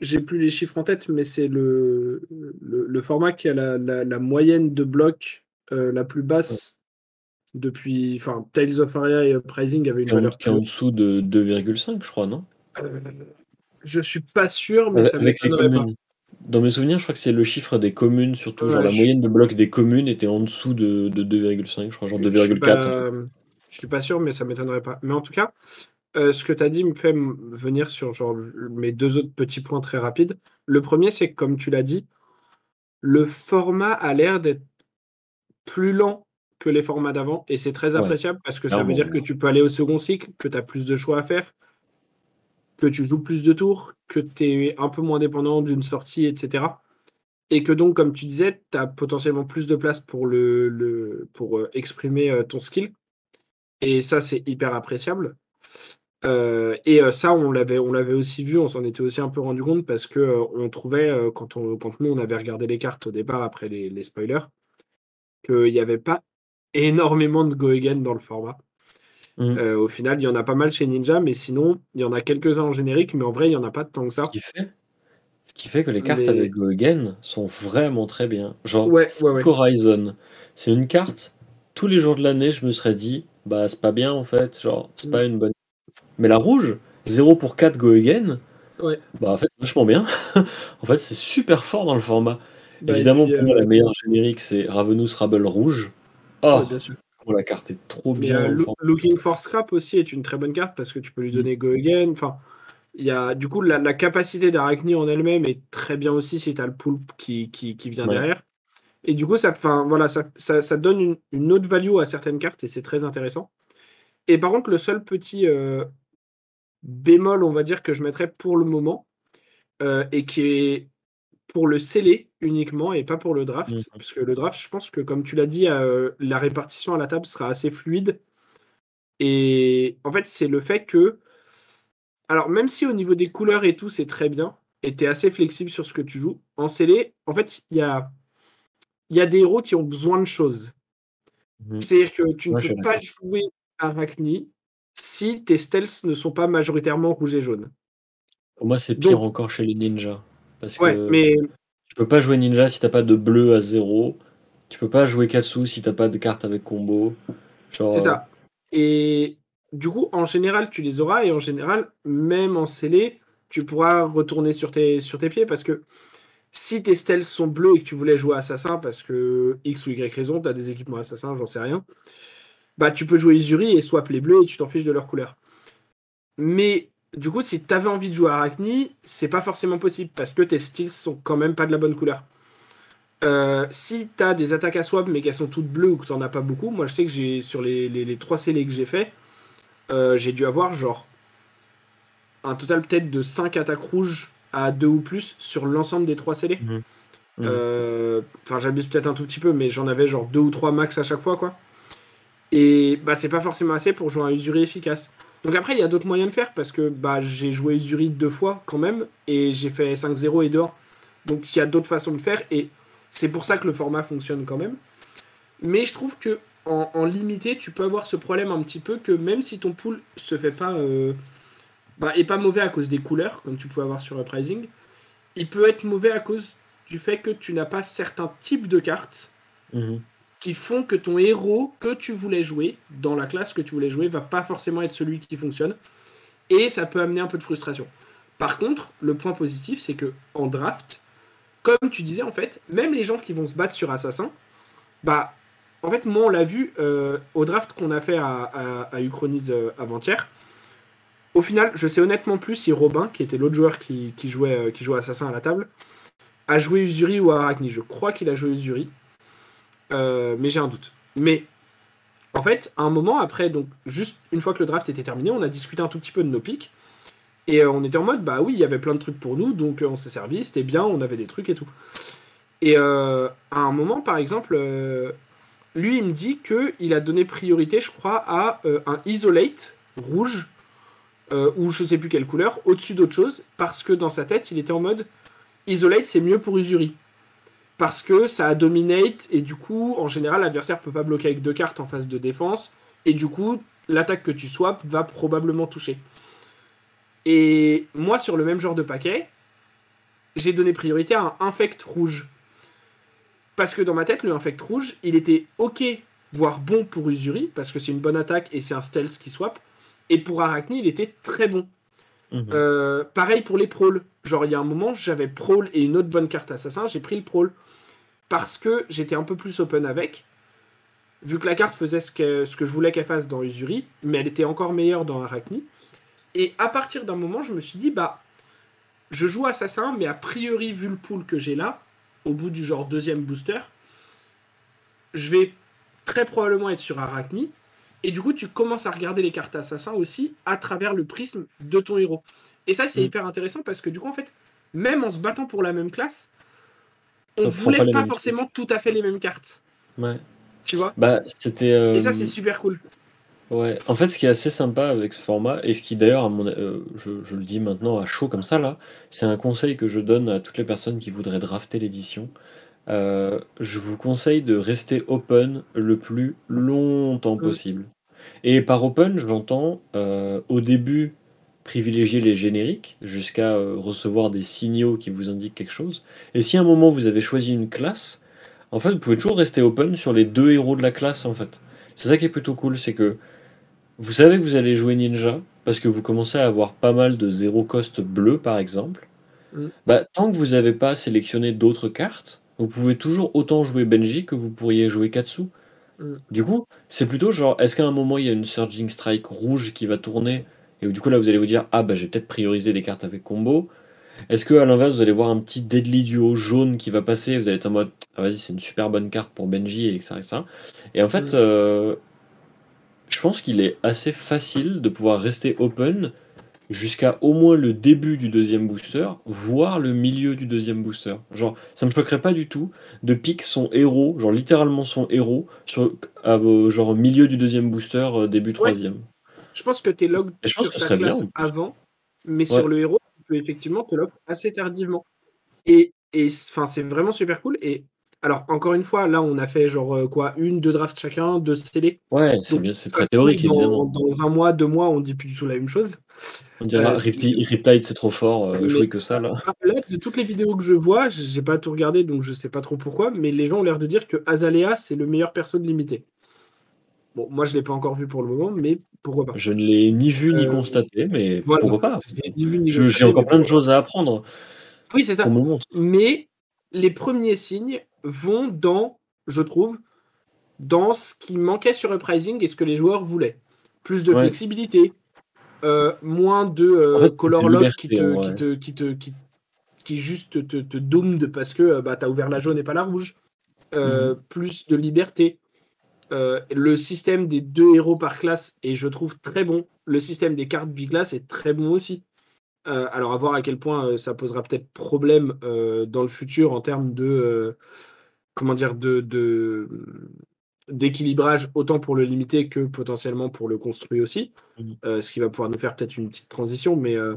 J'ai plus les chiffres en tête, mais c'est le, le, le format qui a la, la, la moyenne de blocs euh, la plus basse depuis. Enfin, Tales of Aria et Uprising avaient une valeur qui est en dessous de 2,5, je crois, non? Euh, je suis pas sûr, mais Avec, ça avec les pas. Dans mes souvenirs, je crois que c'est le chiffre des communes, surtout. Genre la je- moyenne de blocs des communes était en dessous de, de 2,5, je crois, genre Je, je suis 2,4. un pas, je suis pas sûr, mais ça m'étonnerait pas. Mais en tout cas, euh, ce que tu as dit me fait venir sur genre, mes deux autres petits points très rapides. Le premier, c'est que, comme tu l'as dit, le format a l'air d'être plus lent que les formats d'avant, et c'est très Ouais, appréciable parce que ça veut dire que tu peux aller au second cycle, que tu as plus de choix à faire, que tu joues plus de tours, que tu es un peu moins dépendant d'une sortie, etc. Et que donc, comme tu disais, tu as potentiellement plus de place pour, le, pour euh, exprimer euh, ton skill. Et ça, c'est hyper appréciable. Euh, et ça, on l'avait, on l'avait aussi vu, on s'en était aussi un peu rendu compte parce que on trouvait, quand, on, quand nous, on avait regardé les cartes au départ après les, spoilers, qu'il n'y avait pas énormément de go again dans le format. Mm. Euh, au final, il y en a pas mal chez Ninja, mais sinon, il y en a quelques-uns en générique, mais en vrai, il n'y en a pas tant que Ce ça. qui fait, ce qui fait que les cartes Mais avec Go Again sont vraiment très bien. Genre, ouais, ouais, Silk ouais. Horizon, c'est une carte, tous les jours de l'année, je me serais dit, bah c'est pas bien en fait, genre, c'est Mm. pas une bonne. Mais la rouge, 0 pour 4 Go Again, bah en fait, c'est vachement bien. en fait, c'est super fort dans le format. Bah, Évidemment, puis, pour moi, la euh, meilleure générique, c'est Ravenous Rabble rouge. Oh, bien sûr. Comment la carte est trop bien. Looking for Scrap aussi est une très bonne carte parce que tu peux lui donner Go Again. Enfin, il y a, du coup, la, la capacité d'Arachni en elle-même est très bien aussi si tu as le poulpe qui, qui, qui vient Ouais. derrière. Et du coup, ça, voilà, ça, ça, ça donne une, une autre value à certaines cartes et c'est très intéressant. Et par contre, le seul petit euh, bémol, on va dire, que je mettrais pour le moment, euh, et qui est pour le sceller uniquement et pas pour le draft, Mhm. parce que le draft, je pense que comme tu l'as dit, euh, la répartition à la table sera assez fluide. Et en fait, c'est le fait que, alors même si au niveau des couleurs et tout, c'est très bien, et tu es assez flexible sur ce que tu joues, en scellé, en fait, il y a, y a des héros qui ont besoin de choses. Mhm. C'est-à-dire que tu ne Ouais, peux pas jouer Arachni si tes stealths ne sont pas majoritairement rouge et jaune. Pour moi, c'est pire Donc, encore chez les ninjas. Parce ouais, que mais tu peux pas jouer ninja si t'as pas de bleu à 0. Tu peux pas jouer Katsu si t'as pas de carte avec combo. Genre, c'est euh, ça. Et du coup, en général, tu les auras, et en général, même en scellé, tu pourras retourner sur tes, sur tes pieds, parce que si tes stealths sont bleus et que tu voulais jouer assassin, parce que X ou Y raison, tu as des équipements assassins, j'en sais rien, bah tu peux jouer Isuri et swap les bleus et tu t'en fiches de leur couleur. Mais du coup, si tu avais envie de jouer Arachni, c'est pas forcément possible parce que tes styles sont quand même pas de la bonne couleur. Euh, si tu as des attaques à swap mais qu'elles sont toutes bleues ou que tu as pas beaucoup, moi je sais que j'ai sur les, les, les trois scellés que j'ai fait, euh, j'ai dû avoir genre un total peut-être de 5 attaques rouges à 2 ou plus sur l'ensemble des trois scellés. Mhm. Euh, Enfin, j'abuse peut-être un tout petit peu, mais j'en avais genre 2 ou 3 max à chaque fois, quoi. Et bah, c'est pas forcément assez pour jouer un Usuri efficace. Donc après, il y a d'autres moyens de faire parce que bah, j'ai joué Usuri deux fois quand même et j'ai fait 5-0 et dehors. Donc il y a d'autres façons de faire et c'est pour ça que le format fonctionne quand même. Mais je trouve que en, limité, tu peux avoir ce problème un petit peu que même si ton pool se fait pas euh, bah, est pas mauvais à cause des couleurs, comme tu pouvais avoir sur Uprising, il peut être mauvais à cause du fait que tu n'as pas certains types de cartes mhm. Qui font que ton héros que tu voulais jouer, dans la classe que tu voulais jouer, va pas forcément être celui qui fonctionne. Et ça peut amener un peu de frustration. Par contre, le point positif, c'est que en draft, comme tu disais, en fait, même les gens qui vont se battre sur Assassin, bah, en fait, moi, on l'a vu euh, au draft qu'on a fait à, à, euh, avant-hier. Au final, je sais honnêtement plus si Robin, qui était l'autre joueur qui, jouait, euh, qui jouait Assassin à la table, a joué Usuri ou Arachni. Je crois qu'il a joué Usuri, mais j'ai un doute. Mais en fait, à un moment, après, donc juste une fois que le draft était terminé, on a discuté un tout petit peu de nos pics. Et on était en mode, bah oui, il y avait plein de trucs pour nous, donc on s'est servi, c'était bien, on avait des trucs et tout. Et à un moment, par exemple, lui, il me dit qu'il a donné priorité, je crois, à euh, un Isolate rouge, euh, ou je sais plus quelle couleur, au-dessus d'autre chose, parce que dans sa tête, il était en mode Isolate, c'est mieux pour Usuri. Parce que ça a dominate, et du coup, en général, l'adversaire peut pas bloquer avec deux cartes en phase de défense, et du coup, l'attaque que tu swaps va probablement toucher. Et moi, sur le même genre de paquet, j'ai donné priorité à un Infect rouge. Parce que dans ma tête, le Infect rouge, il était ok, voire bon pour Usuri, parce que c'est une bonne attaque et c'est un stealth qui swap. Et pour Arachni, il était très bon. Mhm. Euh, pareil pour les Prowls. Genre, il y a un moment, j'avais Prowl et une autre bonne carte assassin, j'ai pris le Prowl. Parce que j'étais un peu plus open avec. Vu que la carte faisait ce que, ce que je voulais qu'elle fasse dans Usuri, mais elle était encore meilleure dans Arachni. Et à partir d'un moment, je me suis dit, bah, je joue assassin, mais a priori, vu le pool que j'ai là, au bout du genre deuxième booster, je vais très probablement être sur Arachni. Et du coup, tu commences à regarder les cartes assassins aussi à travers le prisme de ton héros. Et ça, c'est mm. hyper intéressant parce que du coup, en fait, même en se battant pour la même classe, on voulait pas, forcément tout à fait les mêmes cartes. Ouais. Tu vois? Bah, c'était, Et ça, c'est euh, super cool. Ouais, en fait, ce qui est assez sympa avec ce format, et ce qui d'ailleurs, euh, je, je, le dis maintenant à chaud comme ça, là, c'est un conseil que je donne à toutes les personnes qui voudraient drafter l'édition. Euh, je vous conseille de rester open le plus longtemps possible. Et par open, j'entends euh, au début privilégier les génériques jusqu'à recevoir des signaux qui vous indiquent quelque chose. Et si à un moment vous avez choisi une classe, en fait, vous pouvez toujours rester open sur les deux héros de la classe, en fait. C'est ça qui est plutôt cool, c'est que vous savez que vous allez jouer ninja parce que vous commencez à avoir pas mal de zéro cost bleu par exemple. Mm. Bah, tant que vous n'avez pas sélectionné d'autres cartes, vous pouvez toujours autant jouer Benji que vous pourriez jouer Katsu. Mm. Du coup, c'est plutôt genre, est-ce qu'à un moment il y a une Surging Strike rouge qui va tourner et du coup là vous allez vous dire, ah bah j'ai peut-être priorisé des cartes avec combo. Est-ce que à l'inverse vous allez voir un petit Deadly Duo jaune qui va passer, vous allez être en mode, ah vas-y c'est une super bonne carte pour Benji et ça et ça. Et en fait, mm. euh, je pense qu'il est assez facile de pouvoir rester open jusqu'à au moins le début du deuxième booster, voire le milieu du deuxième booster. Genre, ça me choquerait pas du tout de pick son héros, genre littéralement son héros, sur, genre milieu du deuxième booster, euh, début troisième. Je pense que tu es log sur ta classe avant, mais sur le héros, tu peux effectivement te log assez tardivement. Et, et c'est vraiment super cool. Et alors, encore une fois, là, on a fait genre euh, quoi, une, deux drafts chacun, deux CD. Ouais, c'est bien, c'est très théorique, dans, évidemment. Dans un mois, deux mois, on dit plus du tout la même chose. On dirait euh, Riptide, c'est trop fort, euh, jouer que ça, là. là. De toutes les vidéos que je vois, j'ai pas tout regardé, donc je sais pas trop pourquoi, mais les gens ont l'air de dire que Azalea, c'est le meilleur perso de limité. Bon, moi, je l'ai pas encore vu pour le moment, mais pourquoi pas Je ne l'ai ni vu ni constaté, mais pourquoi pas J'ai encore plein de choses à apprendre. Oui, c'est ça. Mais les premiers signes vont dans, je trouve, dans ce qui manquait sur Uprising et ce que les joueurs voulaient. Plus de flexibilité, euh, moins de euh, color lock qui te, qui te, qui qui, juste te, te doomed parce que bah, tu as ouvert la jaune et pas la rouge. Euh, mhm. Plus de liberté. le système des deux héros par classe est, je trouve, très bon. Le système des cartes biclass est très bon aussi. alors, à voir à quel point ça posera peut-être problème dans le futur en termes de comment dire, de, d'équilibrage autant pour le limiter que potentiellement pour le construire aussi. Mmh. Euh, ce qui va pouvoir nous faire peut-être une petite transition. Mais, euh,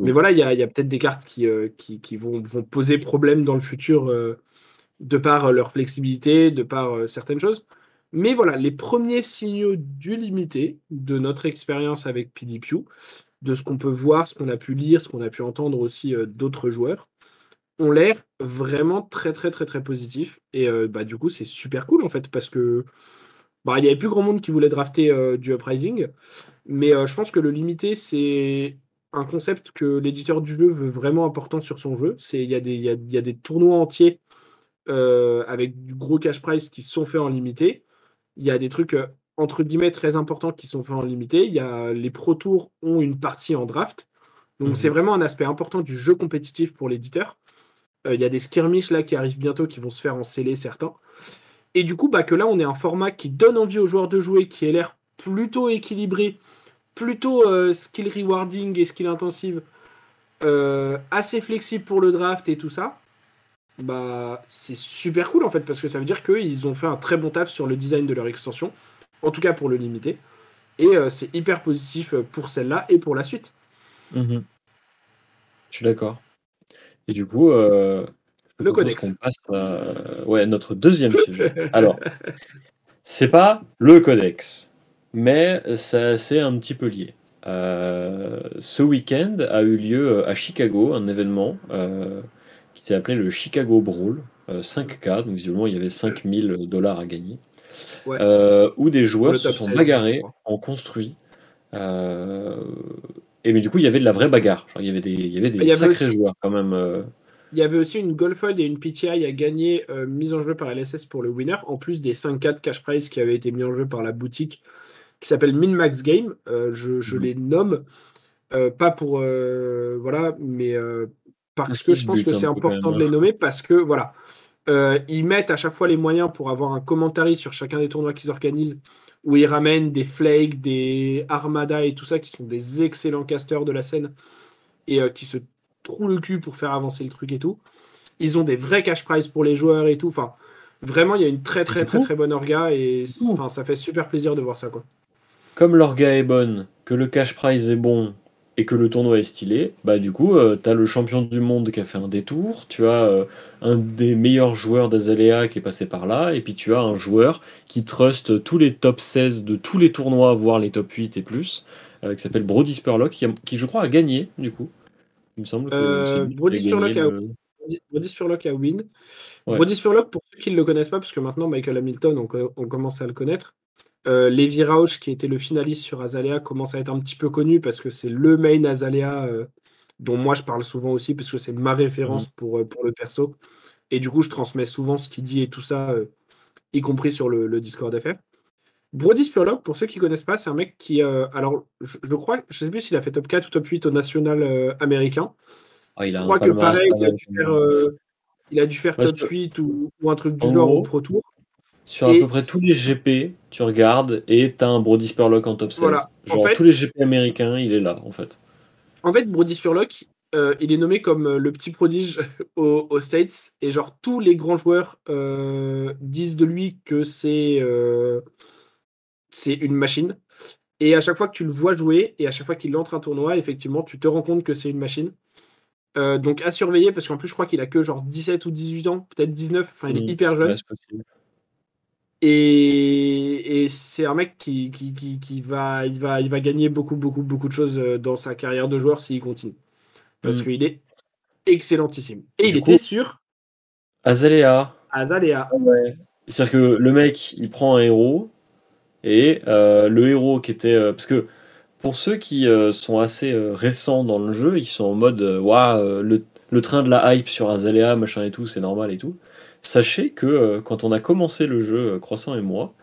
mais voilà, il y a, peut-être des cartes qui, euh, qui, vont, vont, poser problème dans le futur de par leur flexibilité, de par certaines choses. Mais voilà, les premiers signaux du limité, de notre expérience avec PDPU, de ce qu'on peut voir, ce qu'on a pu lire, ce qu'on a pu entendre aussi d'autres joueurs, ont l'air vraiment très très très très positifs. Et bah, du coup, c'est super cool en fait, parce que bah, il n'y avait plus grand monde qui voulait drafter du Uprising. Mais je pense que le limité, c'est un concept que l'éditeur du jeu veut vraiment important sur son jeu. Il y, a des, y, a, y a des tournois entiers avec du gros cash price qui sont faits en limité. Il y a des trucs entre guillemets très importants qui sont faits en limité. Il y a les Pro Tours ont une partie en draft. Donc c'est mhm. vraiment un aspect important du jeu compétitif pour l'éditeur. Il y a des skirmishes là qui arrivent bientôt qui vont se faire en scellé certains. Et du coup, bah, que là, on est un format qui donne envie aux joueurs de jouer, qui a l'air plutôt équilibré, plutôt euh, skill rewarding et skill intensive, euh, assez flexible pour le draft et tout ça. Bah, c'est super cool en fait, parce que ça veut dire qu'ils ont fait un très bon taf sur le design de leur extension, en tout cas pour le limiter. Et euh, c'est hyper positif pour celle-là et pour la suite. Mhm. Je suis d'accord. Et du coup, le codex. On passe à ouais, notre deuxième sujet. Alors, c'est pas le codex, mais c'est un petit peu lié. Euh, ce week-end a eu lieu euh, à Chicago un événement euh, qui s'est appelé le Chicago Brawl, 5K, donc visiblement il y avait 5000 dollars à gagner, où des joueurs se sont bagarrés en construit. Et mais du coup il y avait de la vraie bagarre, Genre, il y avait des, il y avait des sacrés joueurs quand même. Il y avait aussi une Goldfold et une PTI à gagner euh, mise en jeu par LSS pour le winner, en plus des 5-4 cash prize qui avaient été mis en jeu par la boutique qui s'appelle Minmax Game. Euh, je, mhm. les nomme, euh, pas pour. voilà, mais parce que je pense que c'est important de les nommer, parce que voilà. ils mettent à chaque fois les moyens pour avoir un commentaire sur chacun des tournois qu'ils organisent, où ils ramènent des Flake, des Armada et tout ça, qui sont des excellents casters de la scène et qui se trop le cul pour faire avancer le truc et tout. Ils ont des vrais cash prizes pour les joueurs et tout. Enfin, vraiment, il y a une très très très très bonne orga et enfin, ça fait super plaisir de voir ça quoi. Comme l'orga est bonne, que le cash prize est bon et que le tournoi est stylé, bah du coup, euh, tu as le champion du monde qui a fait un détour, tu as euh, un des meilleurs joueurs d'Azalea qui est passé par là, et puis tu as un joueur qui trust tous les top 16 de tous les tournois, voire les top 8 et plus, euh, qui s'appelle Brody Spurlock, qui, qui, je crois a gagné du coup. Il me semble que euh, Brody Spurlock a, Brody Spurlock a win. Brody Spurlock, pour ceux qui ne le connaissent pas, parce que maintenant Michael Hamilton, on, commence à le connaître. Euh, Levi Rauch, qui était le finaliste sur Azalea, commence à être un petit peu connu parce que c'est le main Azalea euh, dont moi je parle souvent aussi, parce que c'est ma référence mhm. pour, pour le perso. Et du coup, je transmets souvent ce qu'il dit et tout ça, y compris sur le, le Discord FR. Brody Spurlock, pour ceux qui ne connaissent pas, c'est un mec qui. Euh, alors, je, crois, je sais plus s'il a fait top 4 ou top 8 au national euh, américain. Ah, il a je crois que pareil, il a, dû faire, euh, il a dû faire top 8 ou, un truc du genre au Pro Tour. Sur à peu près tous les GP, tu regardes et tu as un Brody Spurlock en top 16. Genre, tous les GP américains, il est là, en fait. En fait, Brody Spurlock, il est nommé comme le petit prodige aux, States. Et genre, tous les grands joueurs disent de lui que c'est c'est une machine. Et à chaque fois que tu le vois jouer et à chaque fois qu'il entre un tournoi, effectivement, tu te rends compte que c'est une machine. Euh, donc à surveiller parce qu'en plus, je crois qu'il a que genre 17 ou 18 ans, peut-être 19. Enfin, il est mmh. hyper jeune. Et, et c'est un mec qui, qui, qui, va, il va, il va gagner beaucoup, beaucoup, beaucoup de choses euh, dans sa carrière de joueur s'il continue. Parce mmh. qu'il est excellentissime. Et, il était sur Azalea. Azalea. C'est-à-dire que le mec, il prend un héros, et euh, le héros qui était. Euh, parce que pour ceux qui euh, sont assez récents dans le jeu et qui sont en mode Waouh, le, le, train de la hype sur Azalea, machin et tout, c'est normal et tout, sachez que quand on a commencé le jeu, Croissant et moi,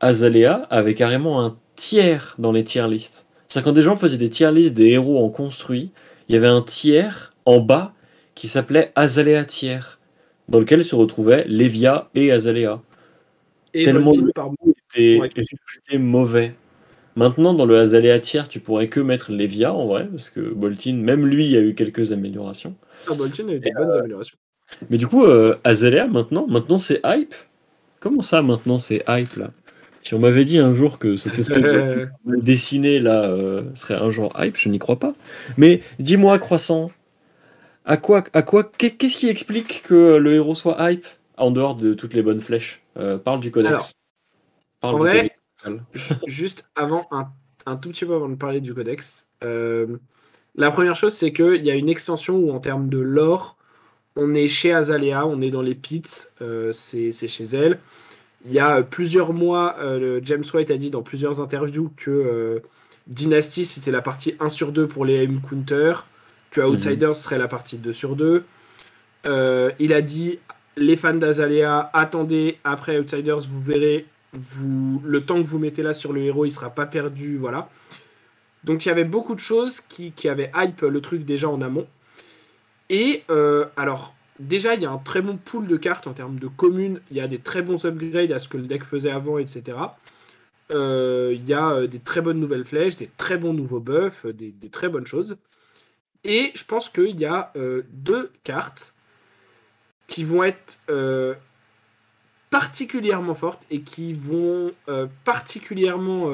Azalea avait carrément un tiers dans les tiers listes. C'est-à-dire quand des gens faisaient des tiers listes des héros en construit, il y avait un tiers en bas qui s'appelait Azalea tiers, dans lequel se retrouvaient Levia et Azalea. Et Tellement par réputé mauvais. Maintenant, dans le Azalea tiers, tu pourrais que mettre Levia en vrai, parce que Boltin, même lui, a eu quelques améliorations. Ah, Boltin a eu des bonnes euh, améliorations. Mais du coup, euh, Azalea, maintenant, maintenant c'est hype? Comment ça, maintenant, c'est hype là? Si on m'avait dit un jour que cette espèce de dessiné là euh, serait un genre hype, je n'y crois pas. Mais dis-moi, Croissant, à quoi, à quoi, qu'est-ce qui explique que le héros soit hype en dehors de toutes les bonnes flèches? Euh, parle du codex. parle en vrai, juste avant, un, tout petit peu avant de parler du codex, euh, la première chose, c'est qu'il y a une extension où, en termes de lore, on est chez Azalea, on est dans les pits, euh, c'est chez elle. Il y a plusieurs mois, James White a dit dans plusieurs interviews que Dynasty, c'était la partie 1 sur 2 pour les M Counter, que mhm. Outsiders serait la partie 2 sur 2. il a dit les fans d'Azalea, attendez, après Outsiders, vous verrez, vous, le temps que vous mettez là sur le héros, il sera pas perdu, voilà. Donc il y avait beaucoup de choses qui, qui avaient hype le truc déjà en amont. Et euh, alors, déjà, il y a un très bon pool de cartes en termes de communes, il y a des très bons upgrades à ce que le deck faisait avant, etc. Euh, il y a euh, des très bonnes nouvelles flèches, des très bons nouveaux buffs, des, très bonnes choses. Et je pense qu'il y a deux cartes qui vont être particulièrement fortes et qui vont particulièrement.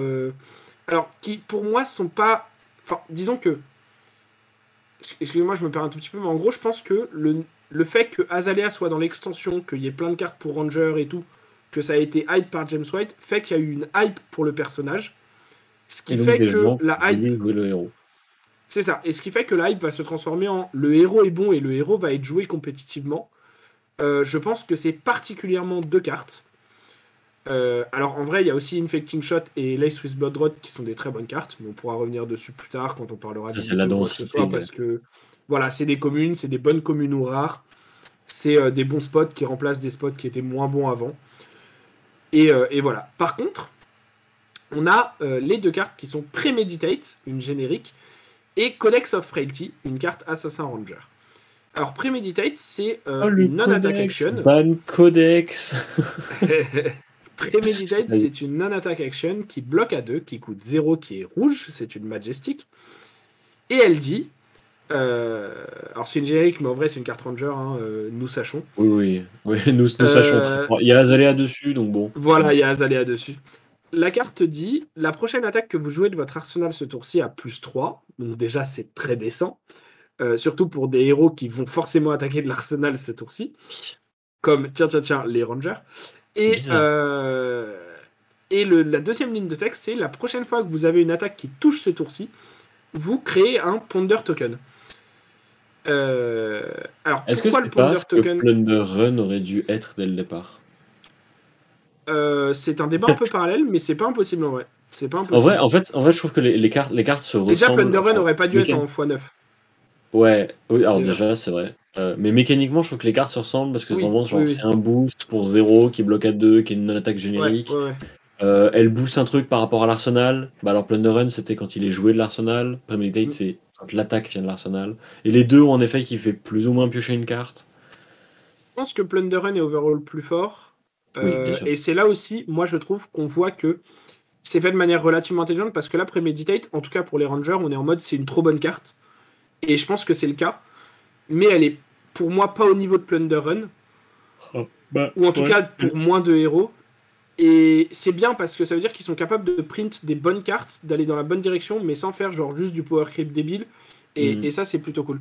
Alors, qui pour moi sont pas. Enfin, disons que. Excusez-moi, je me perds un tout petit peu, mais en gros, je pense que le, le fait que Azalea soit dans l'extension, qu'il y ait plein de cartes pour Ranger et tout, que ça a été hype par James White, fait qu'il y a eu une hype pour le personnage. Ce qui fait que la hype. Le héros. C'est ça. Et ce qui fait que la hype va se transformer en le héros est bon et le héros va être joué compétitivement. Euh, je pense que c'est particulièrement deux cartes. Euh, alors en vrai, il y a aussi Infecting Shot et Lace with Blood Rod qui sont des très bonnes cartes, mais on pourra revenir dessus plus tard quand on parlera de la densité, parce que voilà, c'est des communes, c'est des bonnes communes ou rares, c'est euh, des bons spots qui remplacent des spots qui étaient moins bons avant. Et, et voilà. Par contre, on a les deux cartes qui sont Premeditate, une générique, et Codex of Frailty, une carte Assassin Ranger. Alors, Premeditate, c'est euh, oh, une non-attack action. Ban Codex Premeditate, c'est une non-attack action qui bloque à 2, qui coûte 0, qui est rouge, c'est une Majestic. Et elle dit. Euh, alors, c'est une générique, mais en vrai, c'est une carte Ranger, hein, euh, nous sachons. Oui, oui, oui nous, nous sachons. Il y a Azalea dessus, donc bon. Voilà, il y a Azalea dessus. La carte dit la prochaine attaque que vous jouez de votre arsenal ce tour-ci a plus 3, donc déjà, c'est très décent. Euh, surtout pour des héros qui vont forcément attaquer de l'arsenal ce tour-ci, comme tiens tiens tiens les Rangers. Et, euh, et le, la deuxième ligne de texte, c'est la prochaine fois que vous avez une attaque qui touche ce tour-ci, vous créez un Ponder Token. Euh, alors, Est-ce que le Ponder Token? Plunder Run aurait dû être dès le départ? C'est un débat un peu parallèle, mais c'est pas impossible en vrai. C'est pas impossible. En vrai, en fait, en fait, je trouve que les, cartes, les cartes se ressemblent. Déjà, Plunder Run n'aurait pas dû être en x9. Ouais, oui, alors déjà, c'est vrai. Euh, mais mécaniquement, je trouve que les cartes se ressemblent parce que vraiment, genre, c'est un boost pour 0 qui bloque à 2, qui est une non-attaque générique. Euh, elle booste un truc par rapport à l'arsenal. Bah alors Plunder Run, c'était quand il est joué de l'arsenal. Premeditate, mm. c'est quand l'attaque vient de l'arsenal. Et les deux ont en effet qui fait plus ou moins piocher une carte. Je pense que Plunder Run est overall plus fort. Euh, et c'est là aussi, moi, je trouve qu'on voit que c'est fait de manière relativement intelligente parce que là, Premeditate, en tout cas pour les Rangers, on est en mode c'est une trop bonne carte. Et je pense que c'est le cas. Mais elle est pour moi pas au niveau de Plunder Run. Oh, bah, ou en tout cas pour moins de héros. Et c'est bien parce que ça veut dire qu'ils sont capables de print des bonnes cartes, d'aller dans la bonne direction, mais sans faire genre juste du power creep débile. Et, mm. ça, c'est plutôt cool.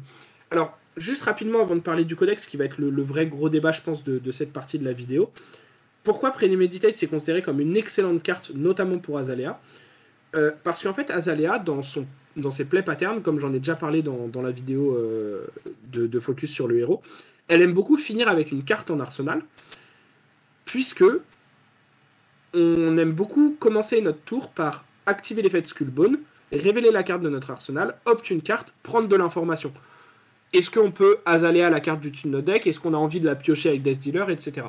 Alors, juste rapidement avant de parler du codex, qui va être le, vrai gros débat, je pense, de, cette partie de la vidéo. Pourquoi Premeditate c'est considéré comme une excellente carte, notamment pour Azalea? Euh, Parce qu'en fait, Azalea, dans son dans ses play patterns, comme j'en ai déjà parlé dans, la vidéo euh, de, focus sur le héros, elle aime beaucoup finir avec une carte en arsenal, puisque on aime beaucoup commencer notre tour par activer l'effet de Skullbone, révéler la carte de notre arsenal, opt une carte, prendre de l'information. Est-ce qu'on peut azaler à la carte du dessus de notre deck? Est-ce qu'on a envie de la piocher avec Death Dealer, etc.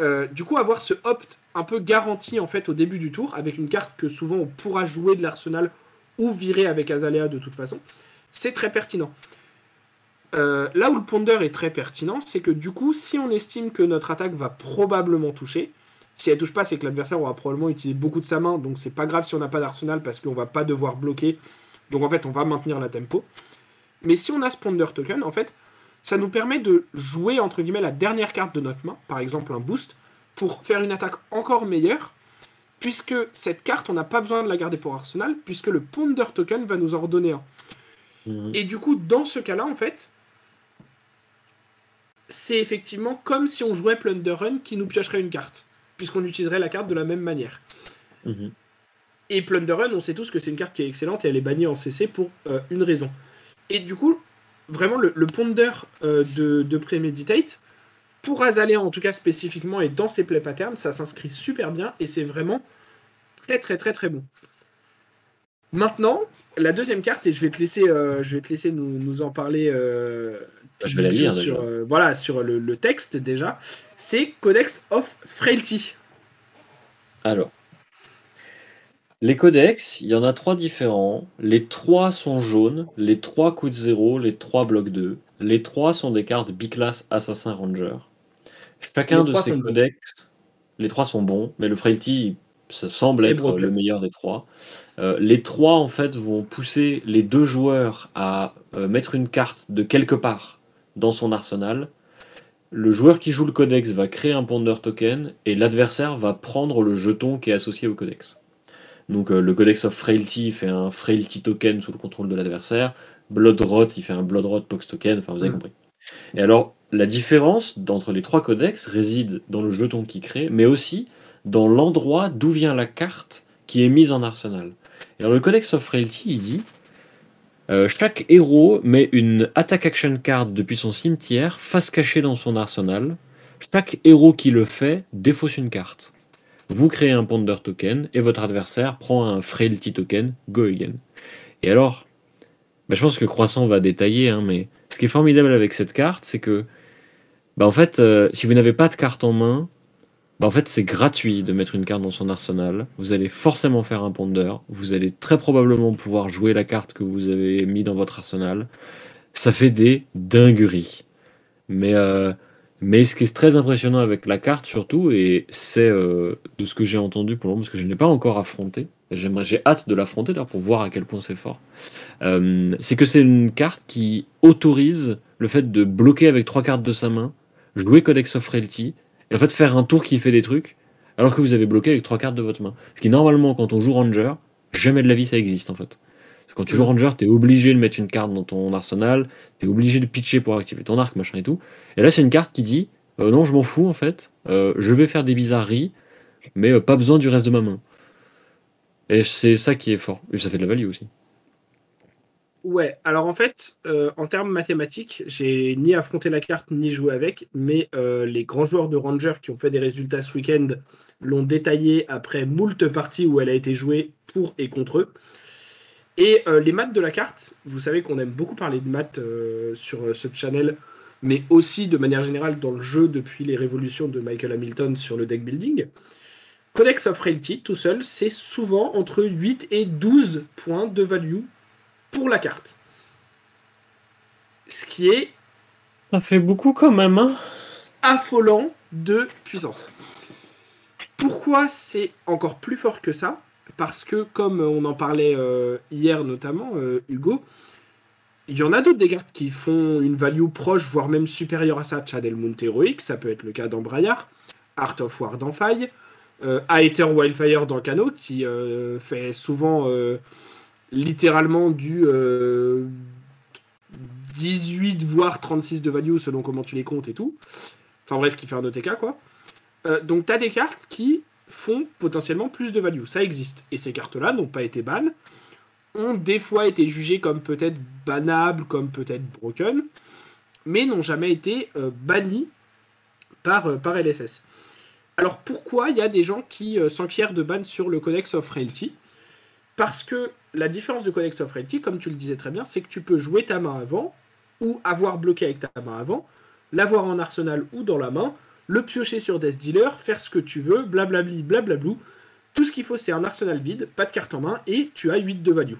Euh, du coup, avoir ce opt un peu garanti en fait au début du tour, avec une carte que souvent on pourra jouer de l'arsenal ou virer avec Azalea de toute façon, c'est très pertinent. Euh, là où le ponder est très pertinent, c'est que du coup, si on estime que notre attaque va probablement toucher, si elle touche pas, c'est que l'adversaire aura probablement utilisé beaucoup de sa main, donc c'est pas grave si on n'a pas d'arsenal parce qu'on va pas devoir bloquer. Donc en fait, on va maintenir la tempo. Mais si on a ce ponder token, en fait, ça nous permet de jouer entre guillemets la dernière carte de notre main, par exemple un boost, pour faire une attaque encore meilleure puisque cette carte, on n'a pas besoin de la garder pour Arsenal, puisque le Ponder Token va nous en redonner un. Mhm. Et du coup, dans ce cas-là, en fait, c'est effectivement comme si on jouait Plunder Run qui nous piocherait une carte, puisqu'on utiliserait la carte de la même manière. Mhm. Et Plunder Run, on sait tous que c'est une carte qui est excellente et elle est bannie en CC pour euh, une raison. Et du coup, vraiment, le, ponder euh, de, de Premeditate, pour Azalea en tout cas spécifiquement et dans ses play patterns, ça s'inscrit super bien et c'est vraiment très très très très bon. Maintenant, la deuxième carte, et je vais te laisser, euh, je vais te laisser nous, en parler. Euh, je vais la lire sur, euh, voilà, sur le, texte déjà. C'est Codex of Frailty. Alors, les codex, il y en a trois différents. Les trois sont jaunes, les trois coûtent 0, les trois bloquent 2. Les trois sont des cartes biclass Assassin Ranger. Chacun de ces codex, les trois sont bons, mais le Frailty, ça semble être le meilleur des trois. Euh, les trois, en fait, vont pousser les deux joueurs à euh, mettre une carte de quelque part dans son arsenal. Le joueur qui joue le codex va créer un ponder token et l'adversaire va prendre le jeton qui est associé au codex. Donc euh, le codex of frailty fait un frailty token sous le contrôle de l'adversaire. Blood Rot, il fait un Blood Rot Pox token. Enfin, vous avez mm. compris. Et alors, la différence entre les trois codex réside dans le jeton qui crée, mais aussi dans l'endroit d'où vient la carte qui est mise en arsenal. Et le Codex of Frailty, il dit euh, chaque héros met une attack action card depuis son cimetière face cachée dans son arsenal. Chaque héros qui le fait défausse une carte. Vous créez un Ponder token et votre adversaire prend un Frailty token, go again. Et alors, bah, je pense que Croissant va détailler, hein, mais ce qui est formidable avec cette carte, c'est que, bah, en fait, euh, si vous n'avez pas de carte en main, bah, en fait, c'est gratuit de mettre une carte dans son arsenal. Vous allez forcément faire un ponder. Vous allez très probablement pouvoir jouer la carte que vous avez mis dans votre arsenal. Ça fait des dingueries. Mais, euh, mais ce qui est très impressionnant avec la carte, surtout, et c'est euh, de ce que j'ai entendu pour le moment, parce que je ne l'ai pas encore affronté, j'aimerais, j'ai hâte de l'affronter pour voir à quel point c'est fort, c'est que c'est une carte qui autorise le fait de bloquer avec trois cartes de sa main, jouer Codex of Frailty, et en fait faire un tour qui fait des trucs alors que vous avez bloqué avec trois cartes de votre main. Ce qui normalement quand on joue Ranger, jamais de la vie ça existe en fait. quand tu joues Ranger, t'es obligé de mettre une carte dans ton arsenal, t'es obligé de pitcher pour activer ton arc, machin et tout. Et là c'est une carte qui dit euh, non je m'en fous en fait, euh, je vais faire des bizarreries, mais euh, pas besoin du reste de ma main. Et c'est ça qui est fort. Et ça fait de la value aussi. Ouais, alors en fait, euh, en termes mathématiques, j'ai ni affronté la carte ni joué avec, mais euh, les grands joueurs de Ranger qui ont fait des résultats ce week-end l'ont détaillé après moult parties où elle a été jouée pour et contre eux. Et euh, les maths de la carte, vous savez qu'on aime beaucoup parler de maths sur ce channel, mais aussi de manière générale dans le jeu depuis les révolutions de Michael Hamilton sur le deck building. Codex of Reality, tout seul, c'est souvent entre 8 et 12 points de value pour la carte. Ce qui est. Ça fait beaucoup quand même, hein Affolant de puissance. Pourquoi c'est encore plus fort que ça? Parce que, comme on en parlait euh, hier notamment, euh, Hugo, il y en a d'autres des cartes qui font une value proche, voire même supérieure à ça. Chad Heroic, ça peut être le cas d'Embrayard, Art of War dans Faille, euh, Aether Wildfire dans Cano, qui euh, fait souvent littéralement du 18 euh, voire 36 de value selon comment tu les comptes et tout. Enfin bref, qui fait un OTK quoi. Euh, donc tu as des cartes qui font potentiellement plus de value. Ça existe. Et ces cartes-là n'ont pas été ban, ont des fois été jugées comme peut-être bannables, comme peut-être broken, mais n'ont jamais été euh, bannies par, par LSS. Alors pourquoi il y a des gens qui s'enquièrent de ban sur le Codex of Realty Parce que la différence de Codex of Reality, comme tu le disais très bien, c'est que tu peux jouer ta main avant, ou avoir bloqué avec ta main avant, l'avoir en arsenal ou dans la main, le piocher sur Death Dealer, faire ce que tu veux, blablabli, blablablou. Tout ce qu'il faut, c'est un arsenal vide, pas de carte en main, et tu as 8 de value.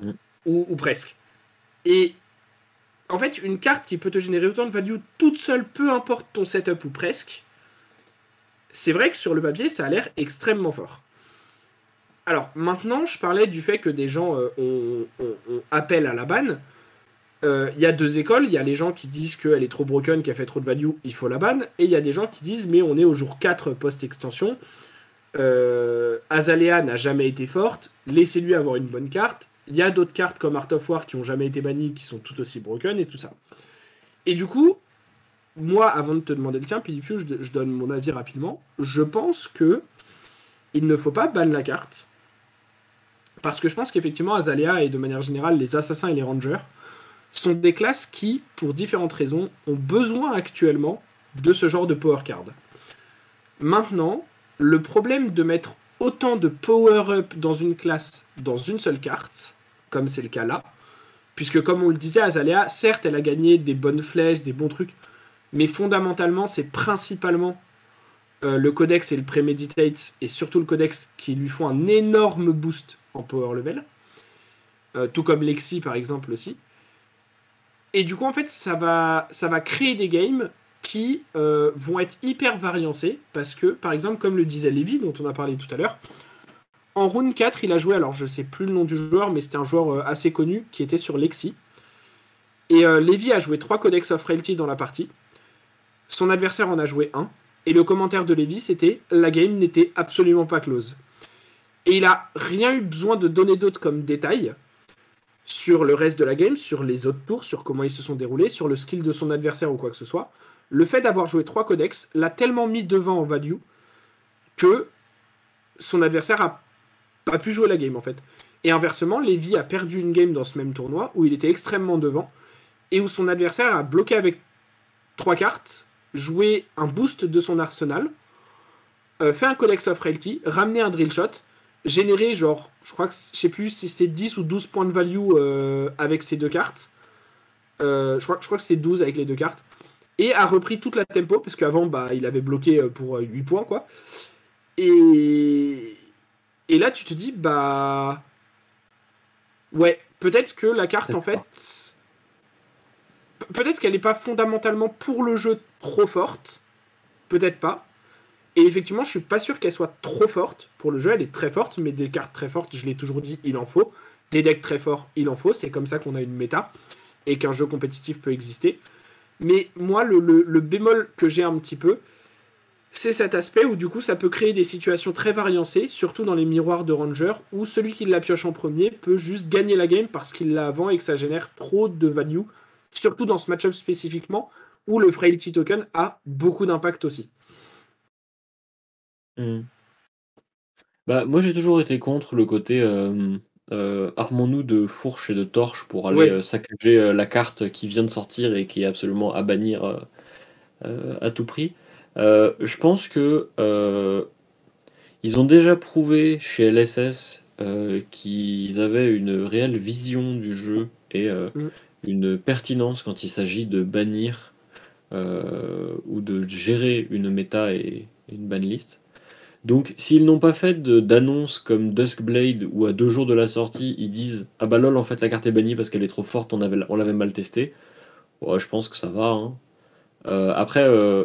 Mm. Ou, presque. Et en fait, une carte qui peut te générer autant de value toute seule, peu importe ton setup ou presque, c'est vrai que sur le papier, ça a l'air extrêmement fort. Alors maintenant, je parlais du fait que des gens euh, ont, à la ban. Euh, il y a deux écoles. Il y a les gens qui disent qu'elle est trop broken, qu'elle fait trop de value, il faut la ban. Et il y a des gens qui disent mais on est au jour 4 post-extension. Euh, Azalea n'a jamais été forte. Laissez-lui avoir une bonne carte. Il y a d'autres cartes comme Art of War qui ont jamais été bannies, qui sont tout aussi broken et tout ça. Et du coup, moi, avant de te demander le tien, Pilipiu, je, je donne mon avis rapidement. Je pense que il ne faut pas ban la carte. Parce que je pense qu'effectivement, Azalea et de manière générale, les assassins et les rangers sont des classes qui, pour différentes raisons, ont besoin actuellement de ce genre de power card. Maintenant, le problème de mettre autant de power-up dans une classe, dans une seule carte, comme c'est le cas là, puisque comme on le disait, Azalea, certes, elle a gagné des bonnes flèches, des bons trucs, mais fondamentalement, c'est principalement euh, le codex et le premeditate, et surtout le codex, qui lui font un énorme boost en power level. Euh, tout comme Lexi, par exemple, aussi. Et du coup, en fait, ça va, ça va créer des games qui euh, vont être hyper variancés, parce que, par exemple, comme le disait Levi, dont on a parlé tout à l'heure, en round 4, il a joué, alors je sais plus le nom du joueur, mais c'était un joueur assez connu qui était sur Lexi. Et Levi a joué 3 Codex of Reality dans la partie. Son adversaire en a joué un. Et le commentaire de Levi, c'était la game n'était absolument pas close. Et il a rien eu besoin de donner d'autre comme détails sur le reste de la game, sur les autres tours, sur comment ils se sont déroulés, sur le skill de son adversaire ou quoi que ce soit. Le fait d'avoir joué trois codex l'a tellement mis devant en value que son adversaire a pas pu jouer la game en fait. Et inversement, Levi a perdu une game dans ce même tournoi où il était extrêmement devant et où son adversaire a bloqué avec trois cartes jouer un boost de son arsenal, euh, fait un Codex of Reality, ramener un drill shot, générer genre, je crois que je sais plus si c'était 10 ou 12 points de value euh, avec ces deux cartes. Euh, je, crois, je crois que c'était 12 avec les deux cartes. Et a repris toute la tempo, parce qu'avant, bah, il avait bloqué pour 8 points, quoi. Et... Et là, tu te dis, bah... Ouais, peut-être que la carte, en fait peut-être qu'elle n'est pas fondamentalement pour le jeu trop forte. Peut-être pas. Et effectivement, je suis pas sûr qu'elle soit trop forte pour le jeu. Elle est très forte, mais des cartes très fortes, je l'ai toujours dit, il en faut. Des decks très forts, il en faut. C'est comme ça qu'on a une méta et qu'un jeu compétitif peut exister. Mais moi, le, bémol que j'ai un petit peu, c'est cet aspect où du coup ça peut créer des situations très variancées, surtout dans les miroirs de Ranger, où celui qui la pioche en premier peut juste gagner la game parce qu'il l'a avant et que ça génère trop de value surtout dans ce match-up spécifiquement, où le Frailty Token a beaucoup d'impact aussi. Hmm. Bah, moi, j'ai toujours été contre le côté euh, euh, armons-nous de fourches et de torches pour aller euh, saccager la carte qui vient de sortir et qui est absolument à bannir à tout prix. je pense que ils ont déjà prouvé chez LSS qu'ils avaient une réelle vision du jeu et mm une pertinence quand il s'agit de bannir ou de gérer une méta et, une banlist. Donc, s'ils n'ont pas fait d'annonce comme Duskblade où à deux jours de la sortie, ils disent Ah bah lol, en fait, la carte est bannie parce qu'elle est trop forte, on, avait, on l'avait mal testé. Ouais, je pense que ça va. Hein. Euh, après, euh,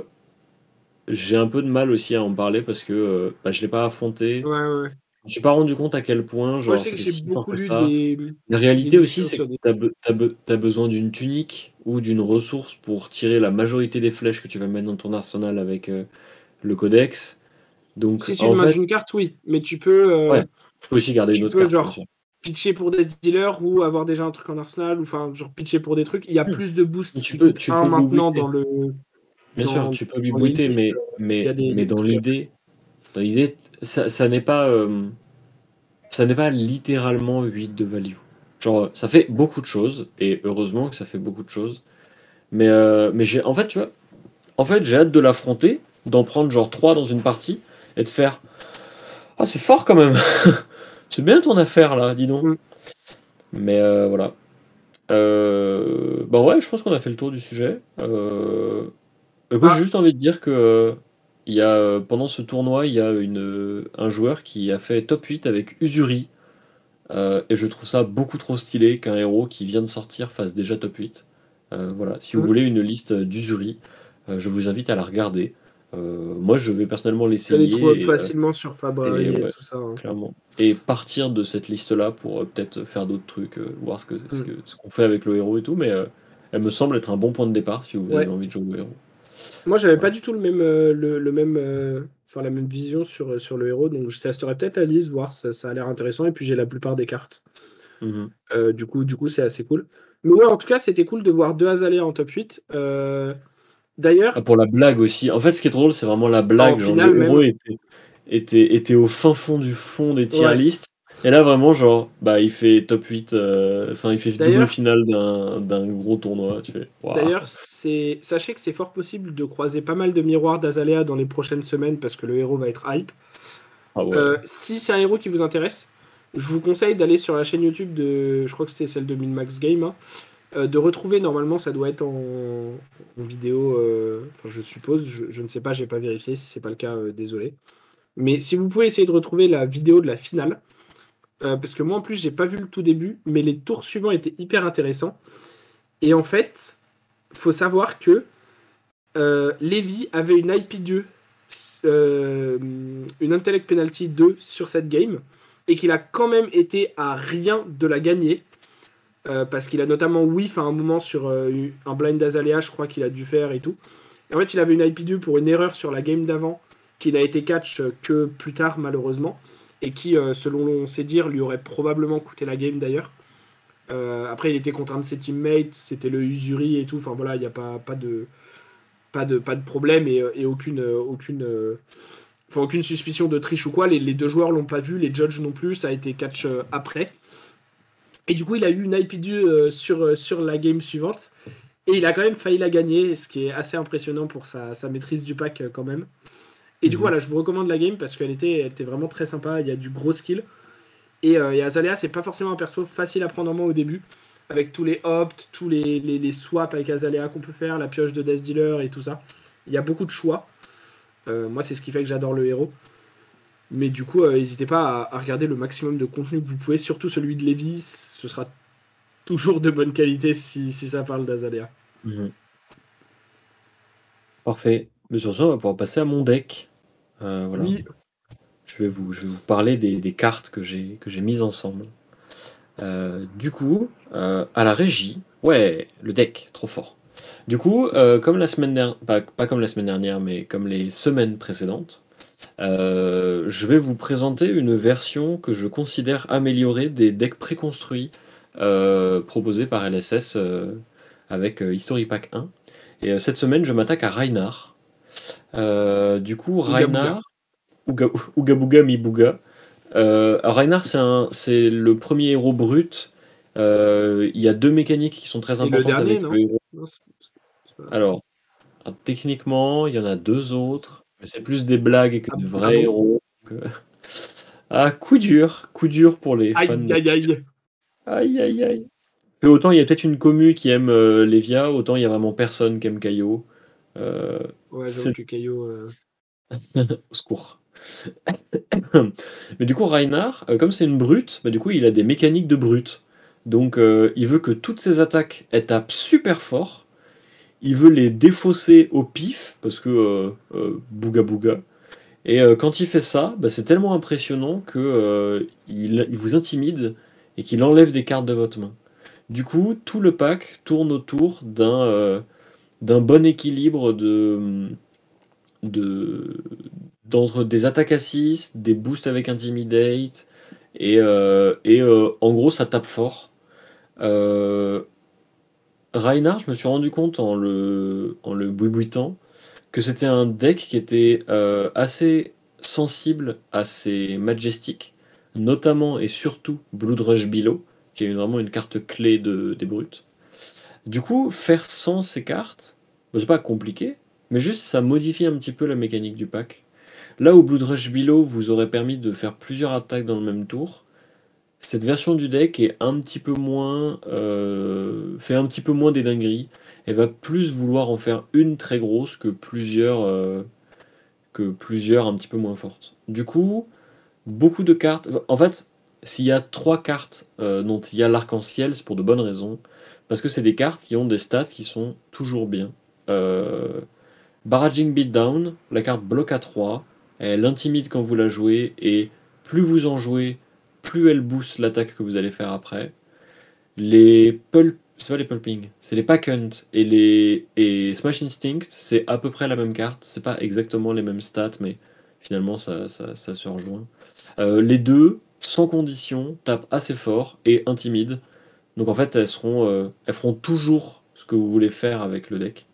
j'ai un peu de mal aussi à en parler parce que bah, je l'ai pas affronté. Ouais, ouais. Je me suis pas rendu compte à quel point, genre, si fort que ça. La réalité aussi, c'est que tu as, besoin d'une tunique ou d'une ressource pour tirer la majorité des flèches que tu vas mettre dans ton arsenal avec euh, le codex. Donc, si fait... une carte, oui, mais tu peux. Euh, ouais, tu peux aussi garder une autre carte. Genre, pitcher pour des dealers ou avoir déjà un truc en arsenal, ou enfin, genre pitcher pour des trucs. Il y a hmm. plus de boost tu peux, tu peux maintenant dans le. Bien sûr, tu peux lui booter, mais, mais, mais dans l'idée, dans l'idée, ça, ça n'est pas, euh, ça n'est pas littéralement 8 de value. Genre, ça fait beaucoup de choses, et heureusement que ça fait beaucoup de choses. Mais, euh, mais j'ai, en fait, tu vois, en fait, j'ai hâte de l'affronter, d'en prendre genre 3 dans une partie, et de faire Ah, c'est fort quand même C'est bien ton affaire là, dis donc. Mm. Mais euh, voilà. Euh, bah ouais, je pense qu'on a fait le tour du sujet. Euh, j'ai ah. juste envie de dire que il y a, pendant ce tournoi, il y a une, un joueur qui a fait top 8 avec Usuri. Euh, et je trouve ça beaucoup trop stylé qu'un héros qui vient de sortir fasse déjà top 8. Euh, voilà, si vous voulez une liste d'Usuri, euh, je vous invite à la regarder. Moi, je vais personnellement l'essayer. et, facilement sur Fabri et, tout ça. Hein. Clairement. Et partir de cette liste-là pour peut-être faire d'autres trucs, voir ce qu'on ce mm. ce qu'on fait avec le héros et tout. Mais elle me semble être un bon point de départ si vous avez envie de jouer au héros. Moi, j'avais pas du tout le même, euh, le, même, euh, enfin la même vision sur, sur le héros, donc je testerai peut-être à lise, voir ça, ça a l'air intéressant. Et puis j'ai la plupart des cartes. Mmh euh, du coup, du coup, c'est assez cool. Mais ouais, en tout cas, c'était cool de voir deux Azalea en top 8. D'ailleurs Ah, pour la blague aussi. En fait, ce qui est trop drôle, c'est vraiment la blague. Genre, le héros était, était, était au fin fond du fond des tier Ouais. lists. Et là, vraiment, genre, bah, il fait top 8. euh, Enfin, il fait double finale d'un gros tournoi. Tu fais. D'ailleurs, sachez que c'est fort possible de croiser pas mal de miroirs d'Azalea dans les prochaines semaines parce que le héros va être hype. Ah ouais. Euh, si c'est un héros qui vous intéresse, je vous conseille d'aller sur la chaîne YouTube de, je crois que c'était celle de Minmax Game, hein, euh, de retrouver normalement ça doit être en, vidéo, euh, je suppose, je, ne sais pas, j'ai pas vérifié, si c'est pas le cas, euh, désolé. Mais si vous pouvez essayer de retrouver la vidéo de la finale, parce que moi en plus j'ai pas vu le tout début, mais les tours suivants étaient hyper intéressants. Et en fait, faut savoir que Lévy avait une IP 2, euh, une Intellect Penalty 2 sur cette game, et qu'il a quand même été à rien de la gagner. Euh, parce qu'il a notamment whiff à un moment sur euh, un blind d'Azalea, je crois qu'il a dû faire et tout. Et en fait, il avait une IP 2 pour une erreur sur la game d'avant, qui n'a été catch que plus tard, malheureusement, et qui, euh, selon ses dires, lui aurait probablement coûté la game d'ailleurs. Après, il était contre un de ses teammates, c'était le Usuri et tout. Enfin voilà, il n'y a pas, de, pas, de, pas de problème et, aucune, aucune, aucune suspicion de triche ou quoi. Les, les deux joueurs l'ont pas vu, les judges non plus. Ça a été catch après. Et du coup, il a eu une IP2 euh, sur, euh, sur la game suivante. Et il a quand même failli la gagner, ce qui est assez impressionnant pour sa, sa maîtrise du pack euh, quand même. Et du coup, Mhm. voilà, je vous recommande la game parce qu'elle était, elle était vraiment très sympa. Il y a du gros skill. Et, euh, et Azalea, c'est pas forcément un perso facile à prendre en main au début. Avec tous les opts, tous les, les, les swaps avec Azalea qu'on peut faire, la pioche de Death Dealer et tout ça. Il y a beaucoup de choix. Euh, moi, c'est ce qui fait que j'adore le héros. Mais du coup, euh, n'hésitez pas à, à regarder le maximum de contenu que vous pouvez, surtout celui de Levi. Ce sera toujours de bonne qualité si, si ça parle d'Azalea. Mhm. Parfait. Mais sur ce, on va pouvoir passer à mon deck. Euh, voilà. Oui, Je vais vous, je vais vous parler des, des cartes que j'ai que j'ai mises ensemble. Euh, du coup, euh, à la régie, ouais, le deck, trop fort. Du coup, comme la semaine dernière, pas, pas comme la semaine dernière, mais comme les semaines précédentes, euh, je vais vous présenter une version que je considère améliorée des decks préconstruits euh, proposés par LSS euh, avec euh, History Pack 1. Et cette semaine, je m'attaque à Reinhardt. Euh, du coup, Ouga Reinhardt, Ouga Ouga Bouga Mi Bouga. Euh, alors Reinhardt, c'est le premier héros brut. Il y a deux mécaniques qui sont très Et le importantes dernier, avec non le héros. Non, c'est- c'est pas- Alors, alors, techniquement, il y en a deux autres, mais c'est plus des blagues que Ah, de vrais bon héros. euh, Ah, coup dur, coup dur pour les fans. Aïe, de- aïe, aïe. Aïe, aïe, aïe. Et autant il y a peut-être une commu qui aime euh, Lévia, autant il y a vraiment personne qui aime Caillot. Euh, Ouais, C'est- Caillot. euh, au secours. Mais du coup, Reinhardt, comme c'est une brute, bah, du coup, il a des mécaniques de brute. Donc, il veut que toutes ses attaques, elles tapent super fort. Il veut les défausser au pif, parce que euh, euh, bouga bouga. Et euh, quand il fait ça, bah, c'est tellement impressionnant que il, vous intimide et qu'il enlève des cartes de votre main. Du coup, tout le pack tourne autour d'un bon équilibre de, des attaques à 6, des boosts avec Intimidate, et, et en gros ça tape fort. Reinhardt, je me suis rendu compte en le, en le que c'était un deck qui était euh, assez sensible à ses Majestics, notamment et surtout Blood Rush Below, qui est vraiment une carte clé de, des brutes. Du coup, faire sans ces cartes, bah, c'est pas compliqué, mais juste ça modifie un petit peu la mécanique du pack. Là où Blood Rush Below vous aurait permis de faire plusieurs attaques dans le même tour, cette version du deck est un petit peu moins euh, fait un petit peu moins des dingueries et va plus vouloir en faire une très grosse que plusieurs euh, que plusieurs un petit peu moins fortes. Du coup, beaucoup de cartes. En fait, s'il y a trois cartes euh, dont il y a l'arc-en-ciel, c'est pour de bonnes raisons. Parce que c'est des cartes qui ont des stats qui sont toujours bien. Euh, Barraging Beatdown, la carte bloque à 3, elle intimide quand vous la jouez, et plus vous en jouez, plus elle booste l'attaque que vous allez faire après. Les pulp, c'est pas les pulping, c'est les pack hunt et les Smash Instinct, c'est à peu près la même carte. C'est pas exactement les mêmes stats, mais finalement ça, ça, ça se rejoint. Euh, les deux, sans condition, tapent assez fort et intimident. Donc en fait, elles euh, feront toujours ce que vous voulez faire avec le deck.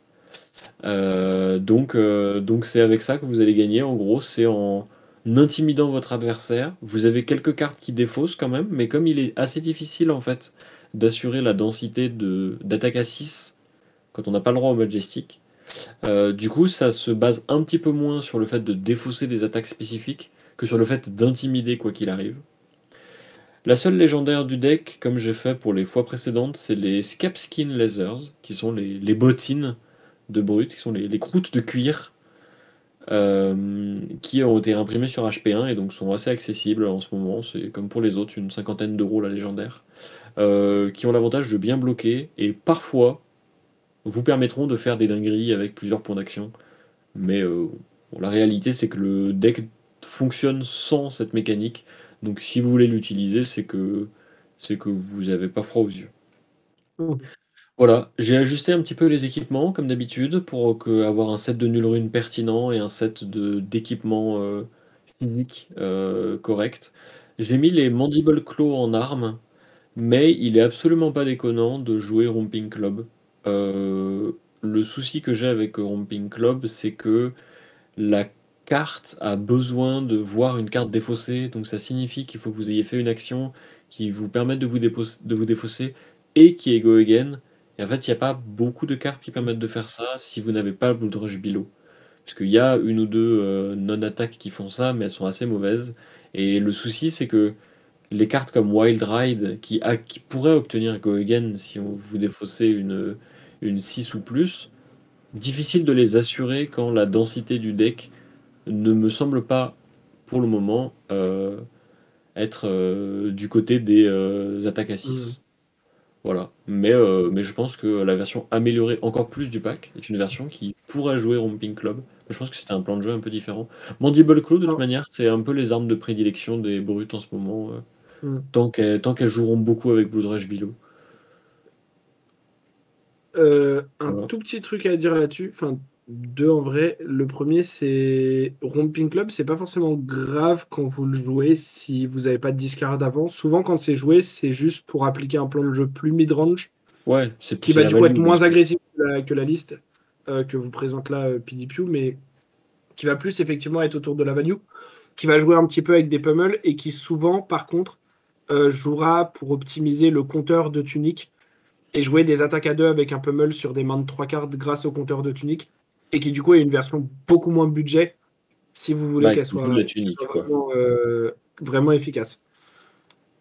Euh, donc, donc c'est avec ça que vous allez gagner. En gros, c'est en intimidant votre adversaire. Vous avez quelques cartes qui défaussent quand même, mais comme il est assez difficile en fait d'assurer la densité de d'attaque à 6 quand on n'a pas le droit au Majestic, euh, du coup ça se base un petit peu moins sur le fait de défausser des attaques spécifiques que sur le fait d'intimider quoi qu'il arrive. La seule légendaire du deck, comme j'ai fait pour les fois précédentes, c'est les Scapskin Lasers, qui sont les, bottines de brut, qui sont les, croûtes de cuir qui ont été imprimées sur HP1 et donc sont assez accessibles en ce moment. C'est comme pour les autres, une cinquantaine d'euros la légendaire, euh, qui ont l'avantage de bien bloquer et parfois vous permettront de faire des dingueries avec plusieurs points d'action. Mais euh, la réalité, c'est que le deck fonctionne sans cette mécanique. Donc si vous voulez l'utiliser, c'est que c'est que vous n'avez pas froid aux yeux. Voilà, j'ai ajusté un petit peu les équipements comme d'habitude pour avoir un set de nul rune pertinent et un set de d'équipements euh, euh, correct. J'ai mis les Mandible Claw en armes, mais il est absolument pas déconnant de jouer Romping Club. Euh, le souci que j'ai avec Romping Club, c'est que la carte a besoin de voir une carte défaussée, donc ça signifie qu'il faut que vous ayez fait une action qui vous permette de vous, de vous défausser et qui est go again. Et en fait, il n'y a pas beaucoup de cartes qui permettent de faire ça si vous n'avez pas le Blood Rush. Parce qu'il y a une ou deux euh, non-attaques qui font ça, mais elles sont assez mauvaises. Et le souci, c'est que les cartes comme Wild Ride, qui, pourraient obtenir Go Again si vous défaussez une, une 6 ou plus, difficile de les assurer quand la densité du deck ne me semble pas, pour le moment, euh, être euh, du côté des attaques à 6. Voilà. Mais, euh, mais je pense que la version améliorée encore plus du pack est une version qui pourrait jouer Romping Club. Je pense que c'était un plan de jeu un peu différent. Mandible Claw, de toute manière, c'est un peu les armes de prédilection des brutes en ce moment. Euh, mm. Tant qu'elles joueront beaucoup avec Blood Rage Below. Euh, un tout petit truc à dire là-dessus. Enfin, deux en vrai. Le premier, c'est Romping Club, c'est pas forcément grave quand vous le jouez si vous n'avez pas de discard avant. Souvent, quand c'est joué, c'est juste pour appliquer un plan de jeu plus mid-range. Ouais, c'est Qui va du coup être moins agressif que la, liste euh, que vous présente là, euh, PDPU, mais qui va plus effectivement être autour de la value, qui va jouer un petit peu avec des pummels et qui souvent, par contre, euh, jouera pour optimiser le compteur de tunique et jouer des attaques à deux avec un pummel sur des mains de trois cartes grâce au compteur de tunique et qui du coup est une version beaucoup moins budget si vous voulez qu'elle soit, euh, vraiment, efficace.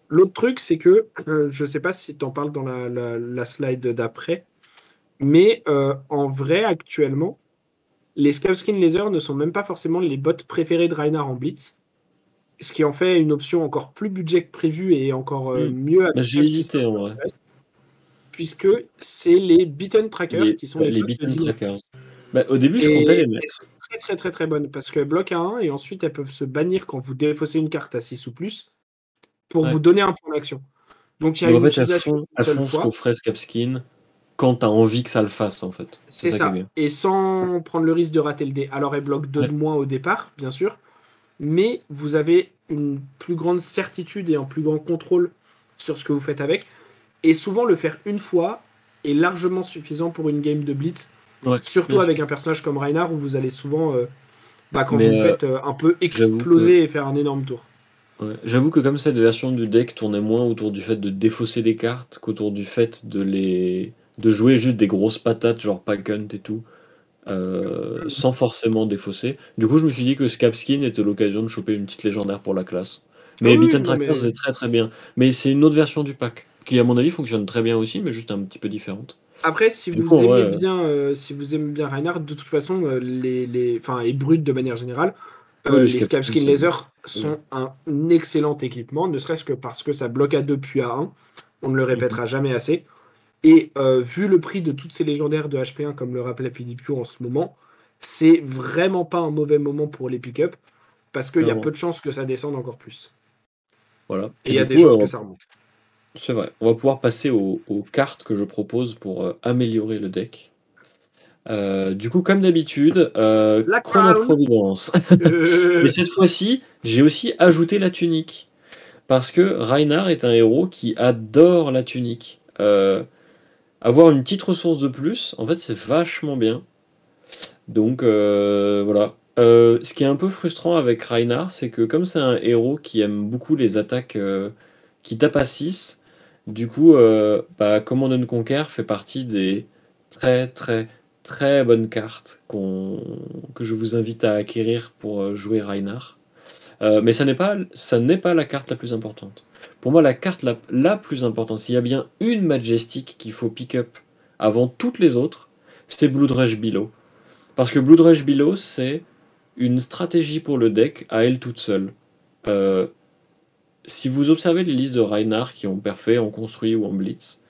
L'autre truc, c'est que euh, je ne sais pas si tu en parles dans la, slide d'après, mais euh, en vrai, actuellement, les Scalpskin Laser ne sont même pas forcément les bots préférés de Reinhardt en Blitz, ce qui en fait une option encore plus budget que prévu et encore hmm. mieux bah, J'ai hésité en vrai. Puisque c'est les beaten trackers qui sont les, les trackers. Bah, au début, je comptais les mettre. Elles sont très très très très bonnes parce qu'elles bloquent à 1 et ensuite elles peuvent se bannir quand vous défaussez une carte à 6 ou plus pour vous donner un point d'action. Donc il y a une en utilisation. Elles font, ce qu'on ferait Scapskin quand tu as envie que ça le fasse en fait. C'est ça. et sans prendre le risque de rater le dé. Alors elles bloquent 2 de moins au départ, bien sûr, mais vous avez une plus grande certitude et un plus grand contrôle sur ce que vous faites avec. Et souvent, le faire une fois est largement suffisant pour une game de blitz Surtout avec un personnage comme Reinhardt où vous allez souvent, euh, bah, quand vous euh, faites euh, un peu exploser et faire un énorme tour. J'avoue que comme cette version du deck tournait moins autour du fait de défausser des cartes qu'autour du fait de les de jouer juste des grosses patates genre pack hunt et tout, sans forcément défausser. Du coup, je me suis dit que Scapskin était l'occasion de choper une petite légendaire pour la classe. Mais ah Beaten Trackers c'est très très bien. Mais c'est une autre version du pack qui, à mon avis, fonctionne très bien aussi, mais juste un petit peu différente. Après, si vous, aimez bien, euh, si vous aimez bien Reinhardt, de toute façon, euh, les, et Brut de manière générale, euh, les Scapskin Laser sont un excellent équipement, ne serait-ce que parce que ça bloque à 2 puis à 1. On ne le répétera mhm. jamais assez. Et vu le prix de toutes ces légendaires de HP1, comme le rappelait PDP en ce moment, c'est vraiment pas un mauvais moment pour les pick-up, parce qu'il y a peu de chances que ça descende encore plus. Voilà. Et il y a des chances que ça remonte. C'est vrai. On va pouvoir passer aux, cartes que je propose pour euh, améliorer le deck. Euh, du coup, comme d'habitude, euh, la Providence. Mais cette fois-ci, j'ai aussi ajouté la tunique. Parce que Reinhardt est un héros qui adore la tunique. avoir une petite ressource de plus, en fait, c'est vachement bien. Donc voilà. ce qui est un peu frustrant avec Reinhardt, c'est que comme c'est un héros qui aime beaucoup les attaques qui tapent à 6, du coup, bah, Command Conquer fait partie des très très très bonnes cartes que je vous invite à acquérir pour jouer Reinhardt. mais ça n'est pas, pas la carte la plus importante. Pour moi, la carte la, la plus importante, s'il y a bien une Majestic qu'il faut pick up avant toutes les autres, c'est Blood Rush. Parce que Blood Rush c'est une stratégie pour le deck à elle toute seule. Euh, si vous observez les listes de Reinhardt qui ont perfait en construit ou en blitz,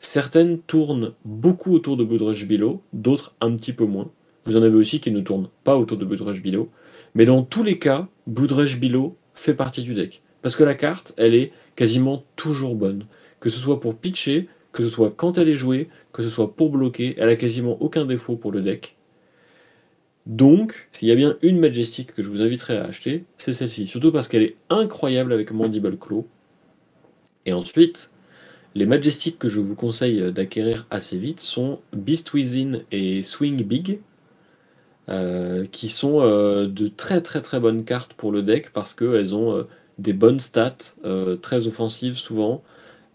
certaines tournent beaucoup autour de Blood Rush Below, d'autres un petit peu moins. Vous en avez aussi qui ne tournent pas autour de Blood Rush Below. Mais dans tous les cas, Blood Rush Below fait partie du deck. Parce que la carte, elle est quasiment toujours bonne. Que ce soit pour pitcher, que ce soit quand elle est jouée, que ce soit pour bloquer, elle a quasiment aucun défaut pour le deck. Donc, s'il y a bien une Majestic que je vous inviterai à acheter, c'est celle-ci. Surtout parce qu'elle est incroyable avec Mandible Claw. Et ensuite, les Majestics que je vous conseille d'acquérir assez vite sont Beast Within et Swing Big, euh, qui sont euh, de très très très bonnes cartes pour le deck parce qu'elles ont euh, des bonnes stats, très offensives souvent,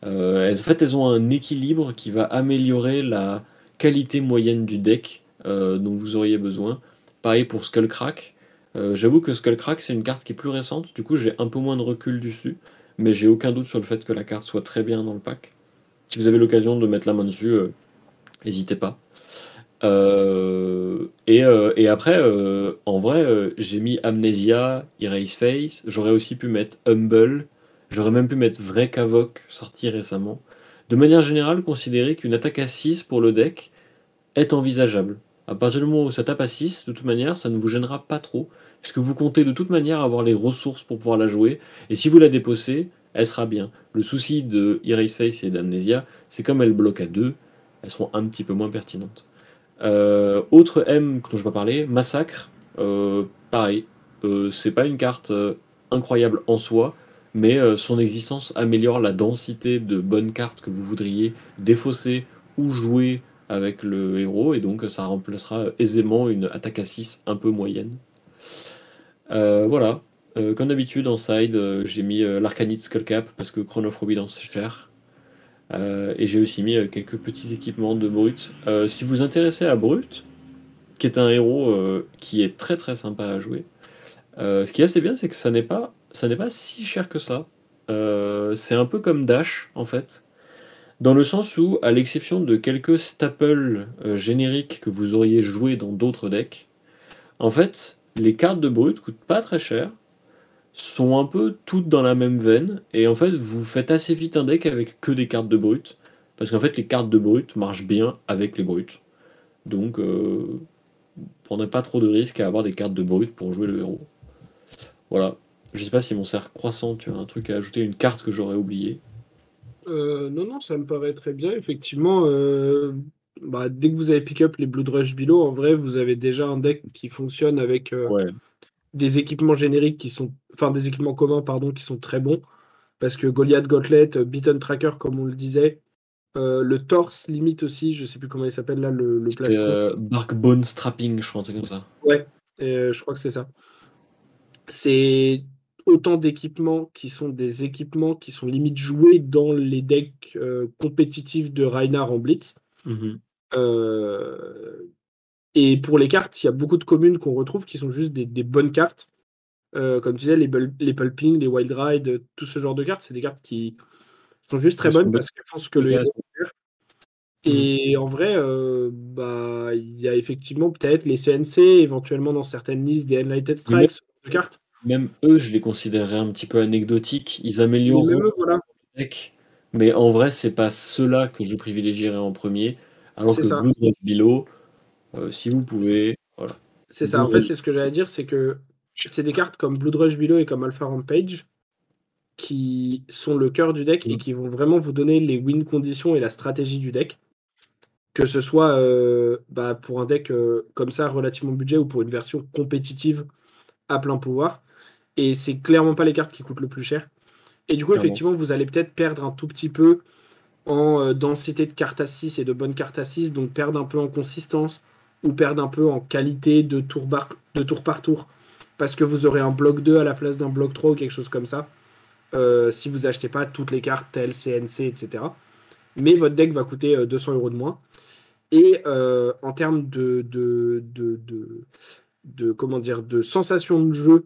en fait, elles ont un équilibre qui va améliorer la qualité moyenne du deck dont vous auriez besoin. Pareil pour Skullcrack. Euh, j'avoue que Skullcrack, c'est une carte qui est plus récente, du coup j'ai un peu moins de recul dessus, mais j'ai aucun doute sur le fait que la carte soit très bien dans le pack. Si vous avez l'occasion de mettre la main dessus, n'hésitez pas. et, et, après, en vrai, j'ai mis Amnesia, Erase Face, j'aurais aussi pu mettre Humble, J'aurais même pu mettre vrai Kavok sorti récemment. De manière générale, considérer qu'une attaque à 6 pour le deck est envisageable. À partir du moment où ça tape à 6, de toute manière, ça ne vous gênera pas trop, puisque vous comptez de toute manière avoir les ressources pour pouvoir la jouer, et si vous la déposez, elle sera bien. Le souci de Erase Face et d'Amnesia, c'est comme elles bloquent à 2, elles seront un petit peu moins pertinentes. Euh, autre M dont je vais parler, Massacre, euh, pareil, euh, c'est pas une carte incroyable en soi, mais son existence améliore la densité de bonnes cartes que vous voudriez défausser ou jouer avec le héros, et donc ça remplacera aisément une attaque à 6 un peu moyenne. Euh, voilà, euh, comme d'habitude en side, j'ai mis l'Arcanite Skullcap parce que Chronophobidance c'est cher. et j'ai aussi mis quelques petits équipements de Brut. si vous intéressez à Brut, qui est un héros qui est très très sympa à jouer, ce qui est assez bien, c'est que ça n'est pas ça n'est pas si cher que ça. Euh, c'est un peu comme Dash, en fait. Dans le sens où, à l'exception de quelques staples euh, génériques que vous auriez joué dans d'autres decks, en fait, les cartes de brut coûtent pas très cher, sont un peu toutes dans la même veine, et en fait, vous faites assez vite un deck avec que des cartes de brut, parce qu'en fait, les cartes de brut marchent bien avec les bruts. Donc, euh, prenez pas trop de risques à avoir des cartes de brut pour jouer le héros. Voilà, je sais pas si mon cercle croissant, tu as un truc à ajouter, une carte que j'aurais oublié. Euh, non, non, ça me paraît très bien. Effectivement, euh, bah, dès que vous avez pick up les Blood Rush Below, en vrai, vous avez déjà un deck qui fonctionne avec euh, des équipements génériques qui sont. Enfin, des équipements communs, pardon, qui sont très bons. Parce que Goliath Gauntlet, Beaten Tracker, comme on le disait, le torse limite aussi, je sais plus comment il s'appelle là, le, le plastron. Barkbone Strapping, je crois, un truc comme ça. Ouais, je crois que c'est ça. C'est autant d'équipements qui sont des équipements qui sont limite joués dans les decks euh, compétitifs de Reinhardt en Blitz. Mhm. Euh, et pour les cartes, il y a beaucoup de communes qu'on retrouve qui sont juste des, bonnes cartes. Euh, comme tu disais, les, les Pulping, les Wild Ride, tout ce genre de cartes, c'est des cartes qui sont juste très bonnes parce qu'elles font ce que le héros faire. Mhm. Et en vrai, bah, il y a effectivement peut-être les CNC, éventuellement dans certaines listes, des Enlightened Strikes, de cartes. Même eux, je les considérerais un petit peu anecdotiques. Ils améliorent le deck, mais en vrai, c'est pas ceux-là que je privilégierais en premier. Alors que ça. Blue Below, euh, si vous pouvez, voilà. C'est ça. En fait, c'est ce que j'allais dire, c'est que c'est des cartes comme Blood Rush Below et comme Alpha Rampage qui sont le cœur du deck et mm. qui vont vraiment vous donner les win conditions et la stratégie du deck. Que ce soit euh, bah, pour un deck euh, comme ça, relativement budget, ou pour une version compétitive à plein pouvoir. Et c'est clairement pas les cartes qui coûtent le plus cher. Et du coup, effectivement, vous allez peut-être perdre un tout petit peu en euh, densité de cartes à 6 et de bonnes cartes à 6, donc perdre un peu en consistance, ou perdre un peu en qualité de tour, de tour par tour, parce que vous aurez un bloc 2 à la place d'un bloc 3 ou quelque chose comme ça, euh, si vous achetez pas toutes les cartes telles CNC, etc. Mais votre deck va coûter 200 euros de moins. Et en termes de, de, de, comment dire, de sensation de jeu,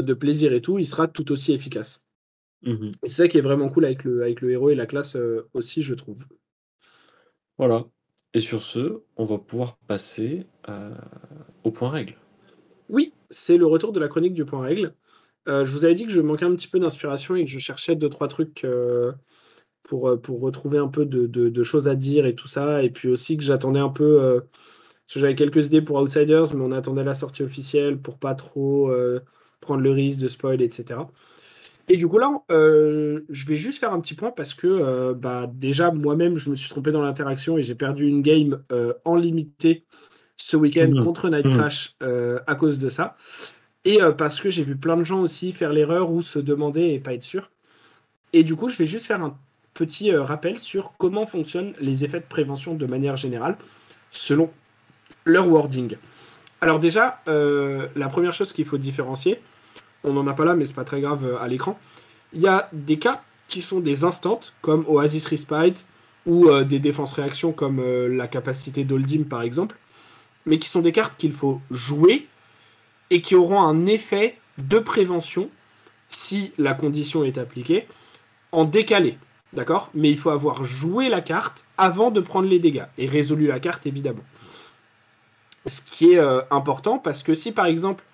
de plaisir et tout, il sera tout aussi efficace. Mmh c'est ça qui est vraiment cool avec le, avec le héros et la classe aussi, je trouve. Voilà. Et sur ce, on va pouvoir passer au point règle. Oui, c'est le retour de la chronique du point règle. je vous avais dit que je manquais un petit peu d'inspiration et que je cherchais deux, trois trucs pour, pour retrouver un peu de, de, choses à dire et tout ça. Et puis aussi que j'attendais un peu. j'avais quelques idées pour Outsiders, mais on attendait la sortie officielle pour pas trop prendre le risque de spoil, etc. Et du coup, là, euh, je vais juste faire un petit point parce que euh, bah, déjà, moi-même, je me suis trompé dans l'interaction et j'ai perdu une game euh, en limité ce week-end mmh. contre Night mmh. Crash à cause de ça. Et parce que j'ai vu plein de gens aussi faire l'erreur ou se demander et pas être sûr. Et du coup, je vais juste faire un petit rappel sur comment fonctionnent les effets de prévention de manière générale selon leur wording. Alors déjà, la première chose qu'il faut différencier, on n'en a pas là, mais c'est pas très grave euh, à l'écran. Il y a des cartes qui sont des instants, comme Oasis Respite, ou euh, des défenses réactions comme euh, la capacité d'Oldim par exemple, mais qui sont des cartes qu'il faut jouer et qui auront un effet de prévention si la condition est appliquée en décalé. D'accord? Mais il faut avoir joué la carte avant de prendre les dégâts et résolu la carte évidemment. Ce qui est important parce que si par exemple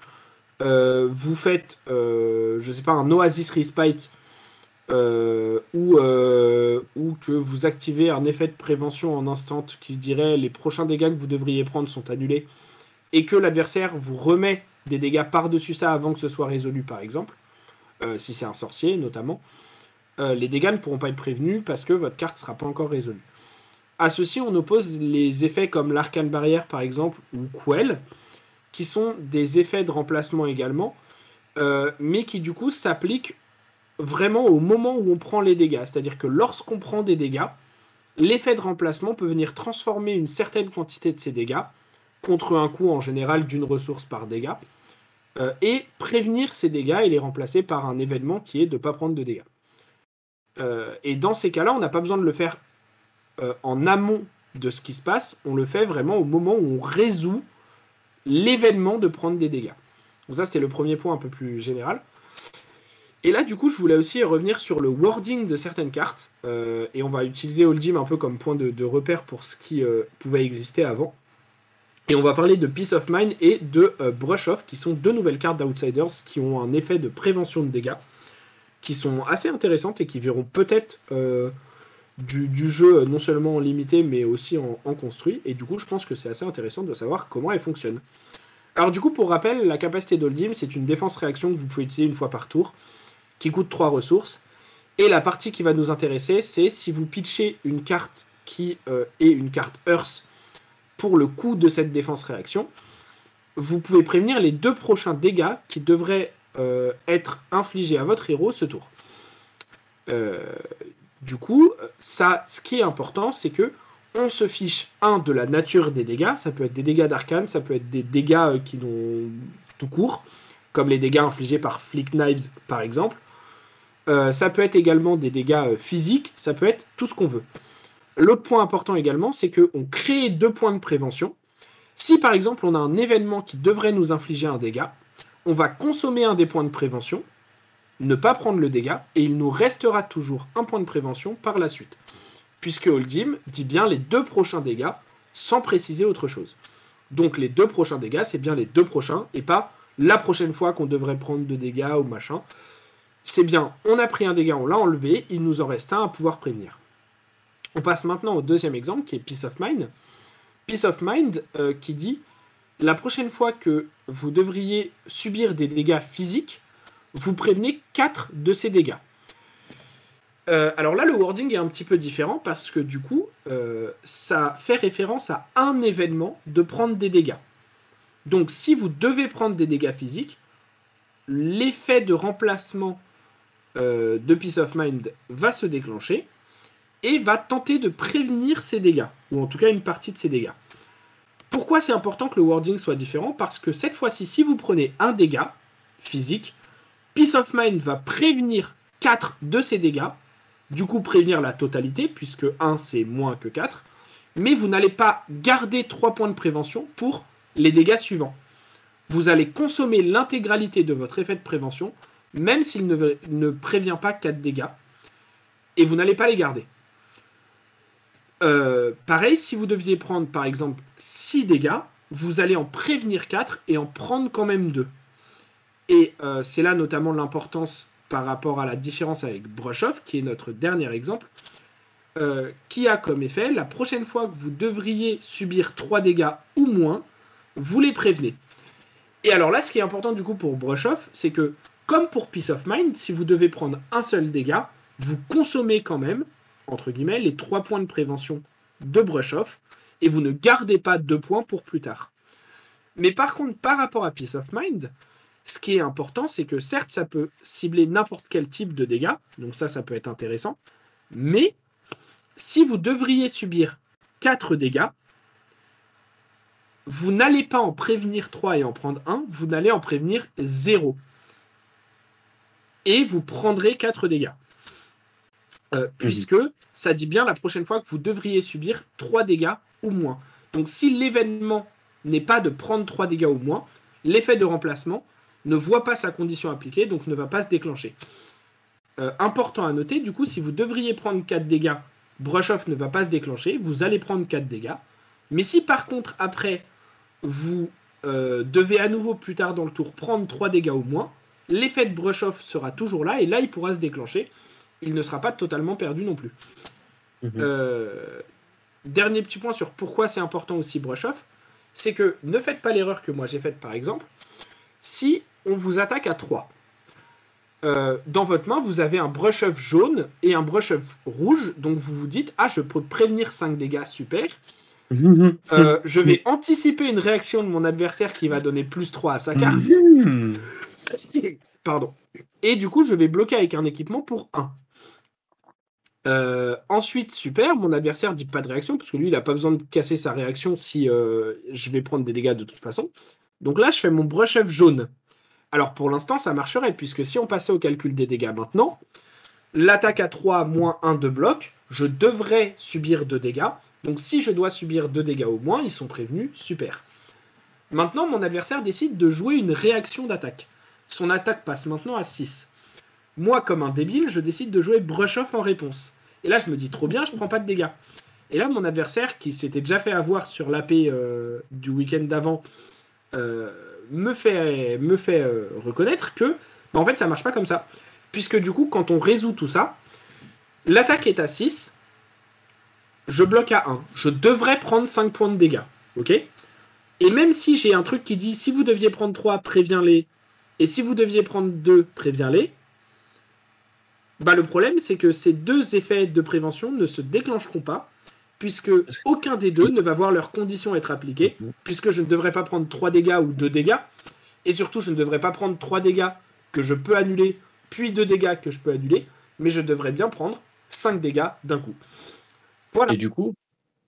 vous faites, euh, je sais pas, un Oasis Respite euh, ou, ou que vous activez un effet de prévention en instant qui dirait les prochains dégâts que vous devriez prendre sont annulés et que l'adversaire vous remet des dégâts par-dessus ça avant que ce soit résolu, par exemple, si c'est un sorcier notamment, les dégâts ne pourront pas être prévenus parce que votre carte ne sera pas encore résolue. À ceci, on oppose les effets comme l'arcane barrière, par exemple, ou Quell, qui sont des effets de remplacement également, euh, mais qui du coup s'appliquent vraiment au moment où on prend les dégâts. C'est-à-dire que lorsqu'on prend des dégâts, l'effet de remplacement peut venir transformer une certaine quantité de ces dégâts contre un coût en général d'une ressource par dégâts, euh, et prévenir ces dégâts et les remplacer par un événement qui est de ne pas prendre de dégâts. Euh, et dans ces cas-là, on n'a pas besoin de le faire en amont de ce qui se passe, on le fait vraiment au moment où on résout l'événement de prendre des dégâts. Donc ça, c'était le premier point un peu plus général. Et là, du coup, je voulais aussi revenir sur le wording de certaines cartes. Euh, et on va utiliser Oldim un peu comme point de, repère pour ce qui euh, pouvait exister avant. Et on va parler de Peace of Mind et de euh, Brush Off, qui sont deux nouvelles cartes d'Outsiders qui ont un effet de prévention de dégâts, qui sont assez intéressantes et qui verront peut-être du, jeu non seulement en limité mais aussi en, construit. Et du coup, je pense que c'est assez intéressant de savoir comment elle fonctionne. Alors du coup, pour rappel, la capacité d'Oldim, c'est une défense-réaction que vous pouvez utiliser une fois par tour, qui coûte 3 ressources. Et la partie qui va nous intéresser, c'est si vous pitchez une carte qui euh, est une carte Earth pour le coût de cette défense-réaction, vous pouvez prévenir les deux prochains dégâts qui devraient euh, être infligés à votre héros ce tour. Euh, du coup, ça, ce qui est important, c'est que on se fiche, un, de la nature des dégâts, ça peut être des dégâts d'arcane, ça peut être des dégâts euh, qui n'ont tout court, comme les dégâts infligés par Flick Knives par exemple. Euh, ça peut être également des dégâts euh, physiques, ça peut être tout ce qu'on veut. L'autre point important également, c'est qu'on crée deux points de prévention. Si par exemple on a un événement qui devrait nous infliger un dégât, on va consommer un des points de prévention, ne pas prendre le dégât, et il nous restera toujours un point de prévention par la suite. Puisque Holdim dit bien les deux prochains dégâts, sans préciser autre chose. Donc les deux prochains dégâts, c'est bien les deux prochains, et pas la prochaine fois qu'on devrait prendre de dégâts ou machin. C'est bien, on a pris un dégât, on l'a enlevé, il nous en reste un à pouvoir prévenir. On passe maintenant au deuxième exemple, qui est Peace of Mind. Peace of Mind, euh, qui dit, la prochaine fois que vous devriez subir des dégâts physiques, vous prévenez 4 de ces dégâts. Euh, alors là, le wording est un petit peu différent parce que du coup, euh, ça fait référence à un événement de prendre des dégâts. Donc si vous devez prendre des dégâts physiques, l'effet de remplacement euh, de Peace of Mind va se déclencher et va tenter de prévenir ces dégâts, ou en tout cas une partie de ces dégâts. pourquoi c'est important que le wording soit différent? Parce que cette fois-ci, si vous prenez un dégât physique, Peace of Mind va prévenir 4 de ces dégâts, du coup prévenir la totalité, puisque 1 c'est moins que 4, mais vous n'allez pas garder 3 points de prévention pour les dégâts suivants. Vous allez consommer l'intégralité de votre effet de prévention, même s'il ne, ne prévient pas 4 dégâts, et vous n'allez pas les garder. Euh, pareil, si vous deviez prendre par exemple 6 dégâts, vous allez en prévenir 4 et en prendre quand même 2. Et euh, c'est là notamment l'importance par rapport à la différence avec Brush Off, qui est notre dernier exemple, euh, qui a comme effet, la prochaine fois que vous devriez subir 3 dégâts ou moins, vous les prévenez. Et alors là, ce qui est important du coup pour Brush Off, c'est que, comme pour Peace of Mind, si vous devez prendre un seul dégât, vous consommez quand même entre guillemets, les trois points de prévention de brush off, et vous ne gardez pas deux points pour plus tard. Mais par contre, par rapport à Peace of Mind, ce qui est important, c'est que certes, ça peut cibler n'importe quel type de dégâts, donc ça, ça peut être intéressant, mais si vous devriez subir 4 dégâts, vous n'allez pas en prévenir 3 et en prendre 1, vous n'allez en prévenir 0. Et vous prendrez 4 dégâts. Euh, mhm. puisque ça dit bien la prochaine fois que vous devriez subir 3 dégâts ou moins. Donc si l'événement n'est pas de prendre 3 dégâts ou moins, l'effet de remplacement ne voit pas sa condition appliquée, donc ne va pas se déclencher. Euh, important à noter, du coup, si vous devriez prendre 4 dégâts, Brush Off ne va pas se déclencher, vous allez prendre 4 dégâts. Mais si par contre, après, vous euh, devez à nouveau plus tard dans le tour prendre 3 dégâts ou moins, l'effet de Brush Off sera toujours là, et là, il pourra se déclencher il ne sera pas totalement perdu non plus. Mhm. Euh, dernier petit point sur pourquoi c'est important aussi brush off, c'est que ne faites pas l'erreur que moi j'ai faite par exemple. Si on vous attaque à 3, euh, dans votre main, vous avez un brush off jaune et un brush off rouge, donc vous vous dites Ah, je peux prévenir 5 dégâts, super. Euh, je vais anticiper une réaction de mon adversaire qui va donner plus 3 à sa carte. Mhm. Pardon. Et du coup, je vais bloquer avec un équipement pour 1. Euh, ensuite, super, mon adversaire dit pas de réaction, parce que lui, il n'a pas besoin de casser sa réaction si je vais prendre des dégâts de toute façon. Donc là, je fais mon brush off jaune. Alors pour l'instant, ça marcherait, puisque si on passait au calcul des dégâts maintenant, l'attaque à 3 moins 1 de bloc, je devrais subir 2 dégâts. Donc si je dois subir 2 dégâts au moins, ils sont prévenus, super. Maintenant, mon adversaire décide de jouer une réaction d'attaque. Son attaque passe maintenant à 6. Moi, comme un débile, je décide de jouer brush off en réponse. Et là, je me dis trop bien, je prends pas de dégâts. Et là, mon adversaire, qui s'était déjà fait avoir sur l'AP euh, du week-end d'avant, euh, me fait, euh, reconnaître que, en fait, ça marche pas comme ça. Puisque du coup, quand on résout tout ça, l'attaque est à 6, je bloque à 1. Je devrais prendre 5 points de dégâts. Ok? Et même si j'ai un truc qui dit si vous deviez prendre 3, préviens-les. Et si vous deviez prendre 2, préviens-les. Bah, le problème, c'est que ces deux effets de prévention ne se déclencheront pas, puisque aucun des deux ne va voir leurs conditions être appliquées, mhm. puisque je ne devrais pas prendre 3 dégâts ou 2 dégâts, et surtout, je ne devrais pas prendre 3 dégâts que je peux annuler, puis 2 dégâts que je peux annuler, mais je devrais bien prendre 5 dégâts d'un coup. Voilà. Et du coup,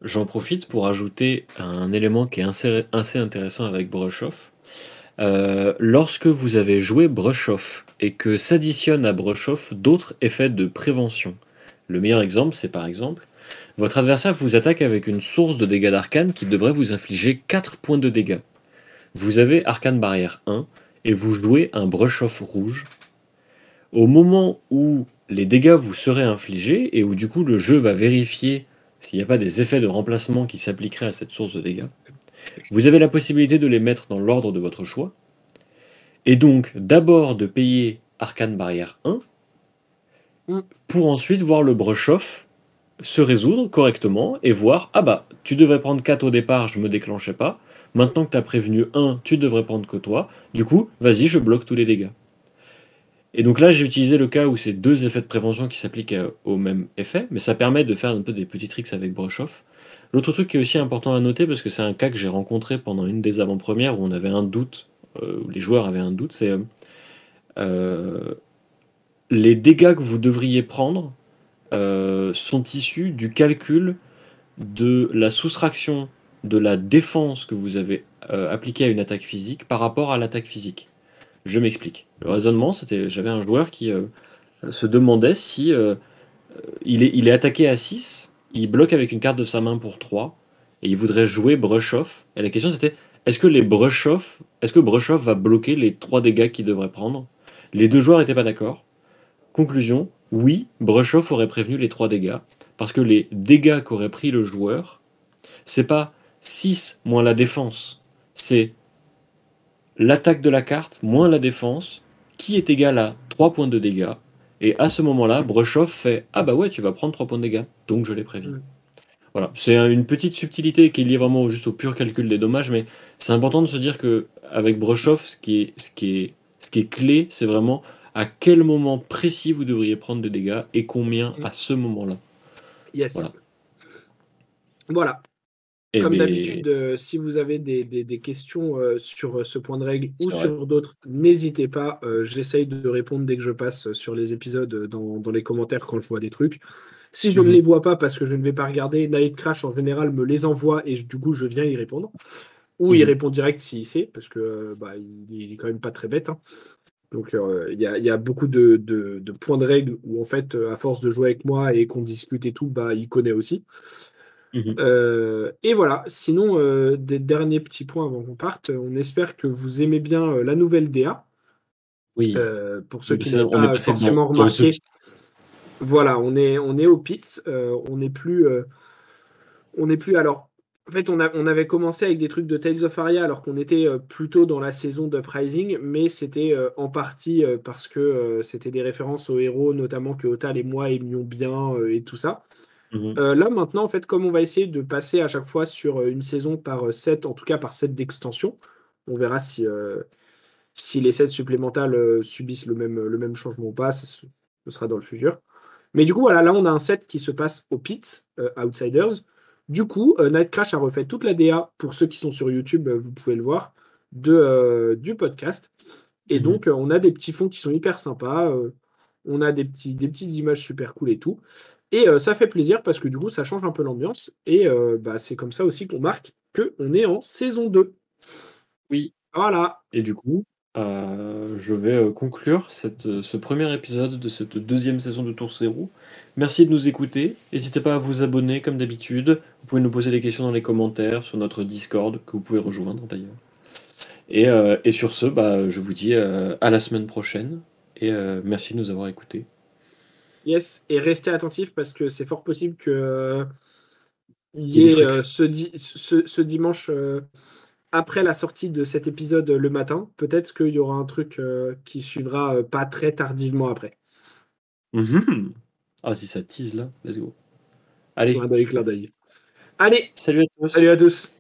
j'en profite pour ajouter un élément qui est assez, intéressant avec Brush Off. Euh, lorsque vous avez joué Brush Off et que s'additionnent à Brush Off d'autres effets de prévention. Le meilleur exemple, c'est par exemple, votre adversaire vous attaque avec une source de dégâts d'arcane qui devrait vous infliger 4 points de dégâts. Vous avez Arcane Barrière 1 et vous jouez un Brush Off rouge. Au moment où les dégâts vous seraient infligés et où du coup le jeu va vérifier s'il n'y a pas des effets de remplacement qui s'appliqueraient à cette source de dégâts, vous avez la possibilité de les mettre dans l'ordre de votre choix et donc d'abord de payer Arcane Barrière 1 mm. pour ensuite voir le brush off se résoudre correctement et voir ah bah tu devrais prendre 4 au départ, je me déclenchais pas. Maintenant que tu as prévenu 1, tu devrais prendre que toi. Du coup, vas-y, je bloque tous les dégâts. Et donc là, j'ai utilisé le cas où c'est deux effets de prévention qui s'appliquent euh, au même effet, mais ça permet de faire un peu des petits tricks avec brush off. L'autre truc qui est aussi important à noter, parce que c'est un cas que j'ai rencontré pendant une des avant-premières où on avait un doute euh, les joueurs avaient un doute, c'est euh, les dégâts que vous devriez prendre euh, sont issus du calcul de la soustraction de la défense que vous avez euh, appliquée à une attaque physique par rapport à l'attaque physique. Je m'explique. Le raisonnement, c'était j'avais un joueur qui euh, se demandait si euh, il, est, attaqué à 6, il bloque avec une carte de sa main pour 3, et il voudrait jouer brush off. Et la question c'était est-ce que les brush est-ce que brush off va bloquer les 3 dégâts qu'il devrait prendre? Les deux joueurs n'étaient pas d'accord. Conclusion, oui, brush off aurait prévenu les 3 dégâts, parce que les dégâts qu'aurait pris le joueur, c'est pas 6 moins la défense, c'est l'attaque de la carte moins la défense, qui est égal à 3 points de dégâts. Et à ce moment-là, Brushoff fait Ah bah ouais, tu vas prendre 3 points de dégâts, donc je l'ai prévu. Mm. Voilà, c'est une petite subtilité qui est liée vraiment juste au pur calcul des dommages, mais c'est important de se dire que avec Brushoff, ce qui est, ce qui est, ce qui est clé, c'est vraiment à quel moment précis vous devriez prendre des dégâts et combien Mm. à ce moment-là. Yes. Voilà. Voilà. Et Comme mais- d'habitude, euh, si vous avez des, des- des questions euh, sur euh, ce point de règle ou vrai. sur d'autres, n'hésitez pas. euh, J'essaye de répondre dès que je passe sur les épisodes dans, dans les commentaires quand je vois des trucs. Si je ne Mhm. les vois pas parce que je ne vais pas regarder, Night Crash en général me les envoie et je- du coup je viens y répondre. Ou il Mhm. répond direct s'il sait, parce que bah, il, il est quand même pas très bête. hein. Donc euh, il y, a, il y a beaucoup de, de- de points de règle où en fait, euh, à force de jouer avec moi et qu'on discute et tout, bah, il connaît aussi. Mhm. Euh, et voilà, sinon, euh, des derniers petits points avant qu'on parte, on espère que vous aimez bien euh, la nouvelle DA. Oui. Pour ceux qui n'ont pas forcément remarqué, voilà, on est, on est au Pits, on n'est plus, on n'est plus. Alors, en fait, on, a, on avait commencé avec des trucs de Tales of Aria alors qu'on était euh, plutôt dans la saison d'Uprising, mais c'était euh, en partie euh, parce que c'était des références aux héros, notamment que Otal et moi aimions bien et tout ça. Mhm. Euh, là maintenant, en fait, comme on va essayer de passer à chaque fois sur une saison par 7, en tout cas par 7 d'extension, on verra si, euh, si les 7 supplémentaires subissent le même, le même changement ou pas, ce sera dans le futur. Mais du coup, voilà, là on a un set qui se passe au euh, Outsiders. Du coup, euh, Night Crash a refait toute la DA, pour ceux qui sont sur YouTube, euh, vous pouvez le voir, de, euh, du podcast. Et Mhm. donc, on a des petits fonds qui sont hyper sympas, on a des, petits, des petites images super cool et tout. Et euh, ça fait plaisir parce que du coup, ça change un peu l'ambiance. Et euh, bah, c'est comme ça aussi qu'on marque qu'on est en saison 2. Oui. Voilà. Et du coup, euh, je vais euh, conclure cette, euh, ce premier épisode de cette deuxième saison de Tour Zéro. Merci de nous écouter. N'hésitez pas à vous abonner comme d'habitude. Vous pouvez nous poser des questions dans les commentaires sur notre Discord que vous pouvez rejoindre d'ailleurs. Et, euh, et sur ce, bah, je vous dis euh, à la semaine prochaine. Et merci de nous avoir écoutés. Yes. Et restez attentifs parce que c'est fort possible que il y ait ce, di- ce- ce dimanche, après la sortie de cet épisode le matin, peut-être qu'il y aura un truc euh, qui suivra euh, pas très tardivement après. Mhm. Ah, si ça tease là, let's go. Allez, Clin d'œil, clin d'œil. Allez, salut à tous. salut à tous.